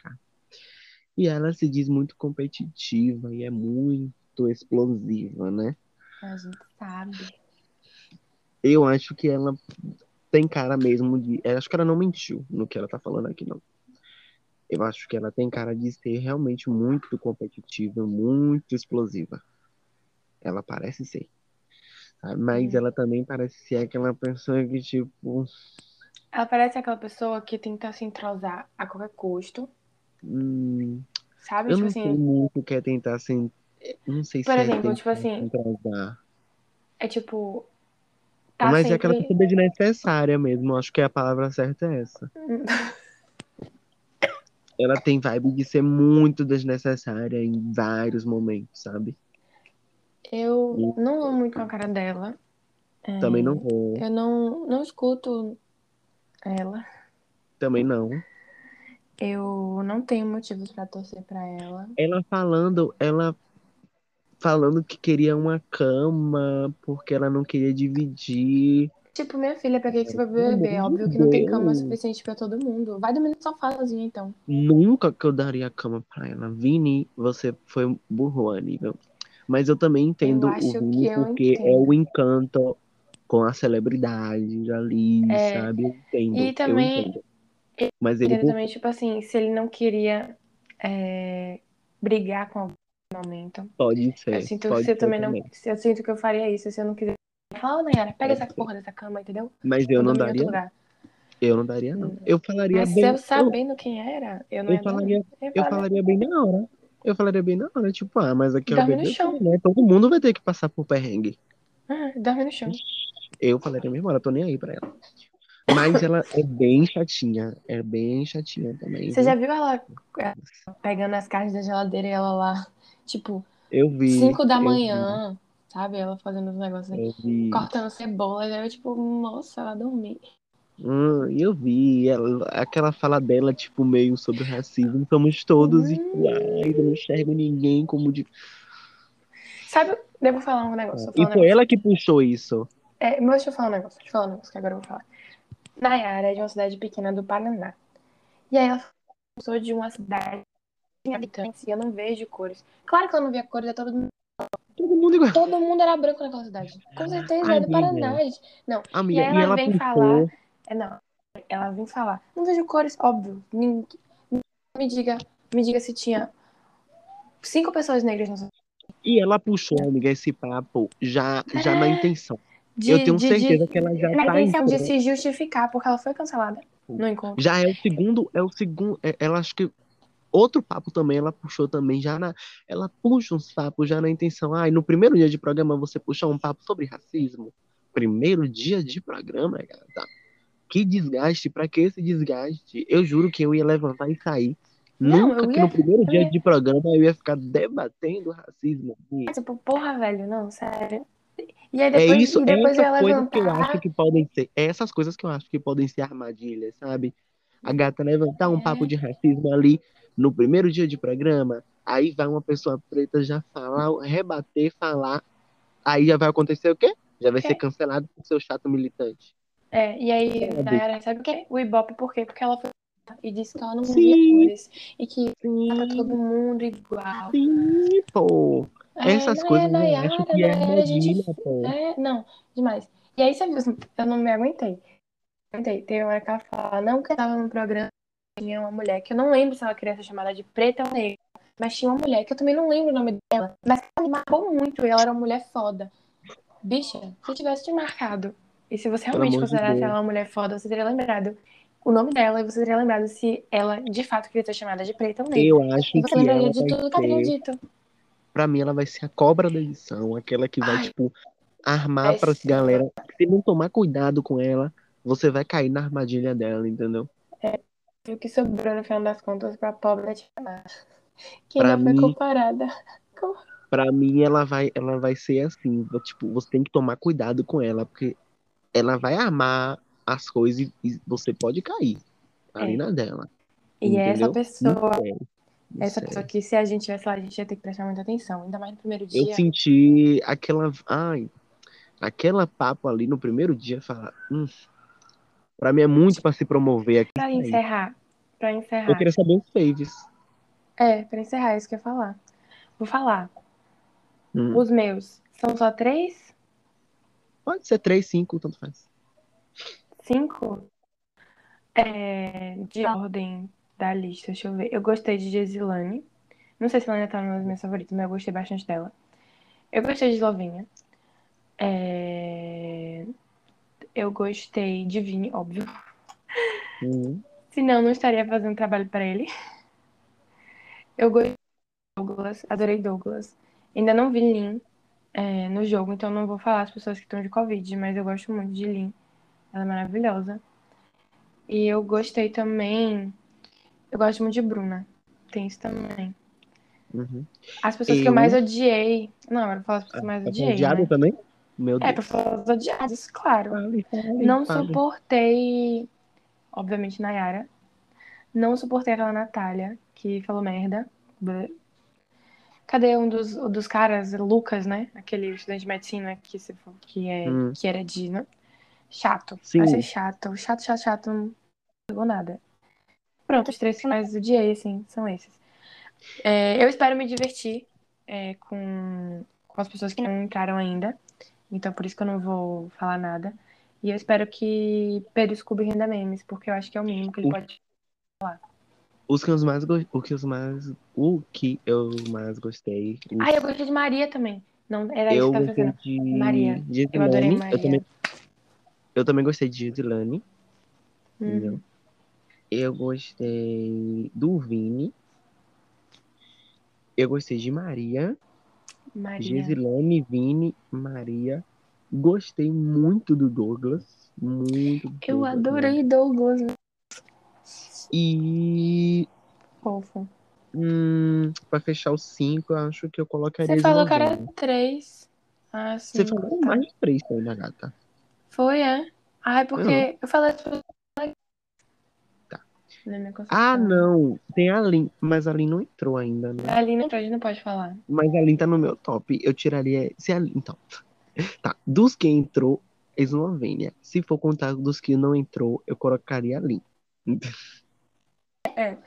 E ela se diz muito competitiva e é muito explosiva, né? A gente sabe. Eu acho que ela tem cara mesmo de. Eu acho que ela não mentiu no que ela tá falando aqui, não. Eu acho que ela tem cara de ser realmente muito competitiva, muito explosiva. Ela parece ser. Mas Hum. ela também parece ser aquela pessoa que, tipo. Ela parece aquela pessoa que tenta se entrosar a qualquer custo, hum, sabe? eu tipo não assim, sei muito o que é tentar se. Não sei Por se exemplo, é tipo assim, entrosar. é tipo. Tá Mas é aquela sempre. pessoa desnecessária mesmo. Acho que a palavra certa é essa. Ela tem vibe de ser muito desnecessária em vários momentos, sabe? Eu não vou muito com a cara dela. É, Também não vou. Eu não, não escuto ela. Também não. Eu não tenho motivos pra torcer pra ela. Ela falando, ela falando que queria uma cama porque ela não queria dividir. Tipo, minha filha, pra que que você vai beber? de Óbvio que não tem cama suficiente pra todo mundo. Vai dormir no sofá sozinha, então. Nunca que eu daria cama pra ela. Vini, você foi burro a nível. Mas eu também entendo Eu o Vini porque é entendo. o encanto com a celebridade ali, É. sabe? Eu entendo. E também- entendo. Mas ele Entendo também, tipo assim, se ele não queria é, brigar com alguém momento. pode ser. Eu sinto que eu ser também não. também. Eu sinto que eu faria isso se eu não quiser. Fala, Nayara, pega essa porra dessa cama, entendeu? Mas eu não daria. Eu não daria, não. Eu falaria Mas bem. eu eu- sabendo quem era, eu não Eu falaria, Eu eu falaria, bem na hora. Eu falaria bem na hora, tipo, ah, mas aqui é o Dorme no né? Todo mundo vai ter que passar por perrengue. ah, dorme no chão. Eu falaria mesmo, hora, tô nem aí pra ela. Mas ela é bem chatinha, é bem chatinha também. Você viu? já viu ela pegando as carnes da geladeira e ela lá, tipo, Eu vi. 5 da manhã, sabe? Ela fazendo os negócios vi, assim, vi. cortando cebola. E eu, tipo, moça, ela dormir. Hum, eu vi. Ela, aquela fala dela, tipo, meio sobre o racismo. Somos todos Hum. iguais, eu não enxergo ninguém como de. Sabe? Devo falar um negócio. E falar um foi negócio. ela que puxou isso. É, mas deixa eu falar um negócio. Deixa eu falar um negócio que agora eu vou falar. Nayara é de uma cidade pequena do Paraná. E aí ela sou de uma cidade sem habitantes e eu não vejo cores. Claro que ela não via cores, é todo mundo, Todo mundo igual. todo mundo era branco naquela cidade. Com certeza, é do. Paraná. Não, Amiga, E e aí ela ela vem puxou. falar- é não. Ela vem falar. Não vejo cores, óbvio. Ninguém- Me diga, me diga se tinha cinco pessoas negras na sua E ela puxou, amiga, esse papo já, já na intenção. de, eu tenho de- certeza de, que ela já na tá intenção de se justificar, porque ela foi cancelada no encontro. Já é o segundo, é o segundo, é- ela acho que outro papo também ela puxou também já na, ela puxa uns papos já na intenção, ai, no primeiro dia de programa você puxa um papo sobre racismo. Primeiro dia de programa, gata. Que desgaste, pra que esse desgaste? Eu juro que eu ia levantar e sair. Não, Nunca que ia- no primeiro dia ia- de programa eu ia ficar debatendo racismo. E Tipo, porra, velho, não, sério. E aí É depois, isso, e é depois ia essas coisas que eu levantar. acho que podem ser, é essas coisas que eu acho que podem ser armadilhas, sabe? A gata levantar um É. papo de racismo ali no primeiro dia de programa, aí vai uma pessoa preta já falar, rebater, falar, aí já vai acontecer o quê? Já vai quê? ser cancelado por seu chato militante. É, e aí, Sabe? Nayara, sabe o quê? O Ibope, por quê? Porque ela foi e disse que ela não via cores e que Sim, todo mundo igual. sim, pô. É, Essas Nayara, coisas eu Nayara, acho que é Nayara, a gente- pô. É, não, demais. E aí, assim, eu não me aguentei. Aguentei. Teve uma hora que ela fala, não que eu tava num programa, tinha uma mulher, que eu não lembro se ela queria ser chamada de preta ou negra, mas tinha uma mulher, que eu também não lembro o nome dela, mas que ela me marcou muito, e ela era uma mulher foda. Bicha, se eu tivesse te marcado, e se você realmente de considerasse Deus. ela uma mulher foda, você teria lembrado o nome dela, e você teria lembrado se ela, de fato, queria ser chamada de preta ou negra. Eu acho E você que lembraria de tudo que ela dito. pra mim, ela vai ser a cobra da edição, aquela que vai, Ai. tipo, armar Vai pra ser. galera. Se não tomar cuidado com ela, você vai cair na armadilha dela, entendeu? O que sobrou, no final das contas, pra pobre da Tia Mar. Que Pra ainda foi mim- comparada com Pra mim, ela vai, ela vai ser assim, tipo, você tem que tomar cuidado com ela, porque ela vai armar as coisas e, você pode cair ali É. na dela. E é essa entendeu? pessoa, Não sério, não essa sério. pessoa que se a gente tivesse lá, a gente ia ter que prestar muita atenção. Ainda mais no primeiro Eu dia. senti aquela. Ai, aquela papo ali no primeiro dia, falar. Hum, pra mim é muito pra se promover aqui. Pra isso aí. encerrar, Eu encerrar. queria saber os faves. É, pra encerrar, é isso que eu ia falar. Vou falar. Hum, Os meus são só três? Pode ser três, cinco, tanto faz. Cinco? É, de ordem da lista, deixa eu ver. Eu gostei de Gesilane. Não sei se ela ainda tá nos meus favoritos, mas eu gostei bastante dela. Eu gostei de Eslovinha. É, Eu gostei de Vini, óbvio. Hum, Senão, não estaria fazendo trabalho pra ele. Eu gostei de Douglas, adorei Douglas. Ainda não vi Lin é, no jogo, então não vou falar as pessoas que estão de Covid, mas eu gosto muito de Lin. Ela é maravilhosa. E eu gostei também. Eu gosto muito de Bruna. Tem isso também. uhum. As pessoas que Eu- mais odiei. Não, eu vou falar as pessoas que eu mais Tá odiei. odiado Né? também? Meu É, Deus. pra falar as odiadas, claro. Fale, fale, Não fale. suportei, obviamente, Nayara. Não suportei aquela Natália, que falou merda. Cadê um dos, um dos caras, Lucas, né? Aquele estudante de medicina que, se, que, é, Hum. que era de. Né? Chato. Sim. Ser chato. Chato, chato, chato. Não pegou nada. Pronto, os três que mais odiei, assim, são esses. É, eu espero me divertir é, com, com as pessoas que não entraram ainda. Então, por isso que eu não vou falar nada. E eu espero que Pedro Scooby renda memes, porque eu acho que é o mínimo que ele O- pode. Os que eu mais go- o que os mais o que eu mais gostei. os- Ah, eu gostei de Maria também. Não, era isso eu que eu tava fazendo. de Maria. de Eu adorei. Maria. Eu também eu também gostei de Uhum. entendeu? Eu gostei do Vini. Eu gostei de Maria, Maria. Gesilane, Vini, Maria. Gostei muito do Douglas. Muito. do Eu Douglas, adorei Douglas. né? E Fofo. hum, pra fechar os cinco, eu acho que eu colocaria Você falou que era três. Ah, sim. Você falou tá. mais de três ainda, gata. Foi, é? Ai, porque eu falei. Na minha concepção. Ah, não. Tem a Lin, mas a Lin não entrou ainda, né? Ali não, a gente não pode falar. Mas a Lin tá no meu top. Eu tiraria. Se a Lin, então. Tá. Dos que entrou, Eslovênia. Se for contar dos que não entrou, eu colocaria a Lin. É.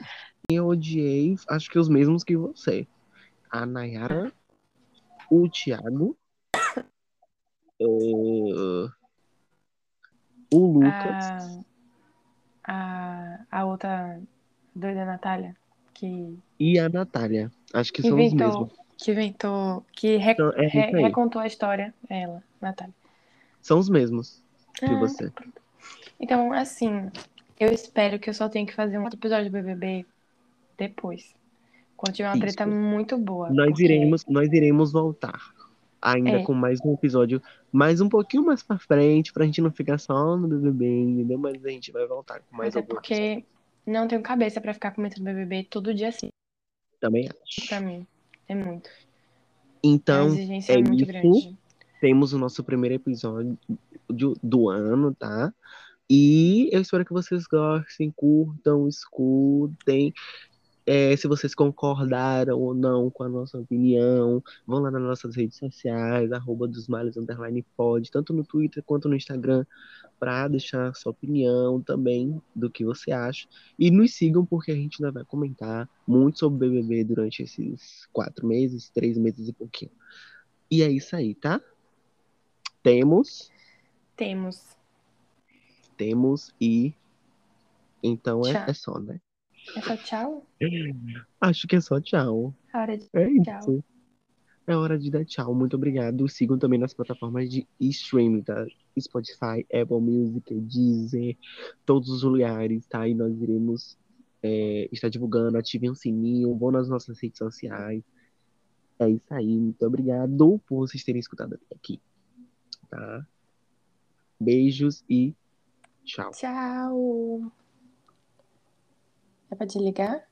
Eu odiei, acho que os mesmos que você. A Nayara, o Thiago, o Lucas A, a, a outra doida Natália, que e a Natália. Acho que são os inventou, mesmos. que inventou, que re- Então, é re- recontou a história, é ela, Natália. São os mesmos que Ah, você. Então, assim, eu espero que eu só tenha que fazer um outro episódio do BBB depois. Quando tiver uma Isso. treta muito boa. Nós porque- iremos, nós iremos voltar. Ainda É. com mais um episódio, mais um pouquinho mais pra frente, pra gente não ficar só no BBB, entendeu? Mas a gente vai voltar com mais Mas é porque não tenho cabeça pra ficar comentando BBB todo dia assim, também acho. pra mim. É muito. é Então, exigência é muito isso. grande. temos o nosso primeiro episódio do, do ano, tá? E eu espero que vocês gostem, curtam, escutem. É, se vocês concordaram ou não com a nossa opinião. Vão lá nas nossas redes sociais, arroba dos males, underline pod, tanto no Twitter quanto no Instagram, para deixar sua opinião também do que você acha. E nos sigam, porque a gente ainda vai comentar muito sobre o BBB durante esses quatro meses, três meses e pouquinho. E é isso aí, tá? Temos. Temos. Temos e. Então é, é só, né? É só tchau? Acho que é só tchau. A hora de É tchau. isso. É hora de dar tchau. Muito obrigado. Sigam também nas plataformas de streaming, tá? Spotify, Apple Music, Deezer, todos os lugares, tá? E nós iremos é, estar divulgando. Ativem o sininho, vão nas nossas redes sociais. É isso aí. Muito obrigado por vocês terem escutado até aqui, tá? Beijos e tchau. Tchau. É pra desligar?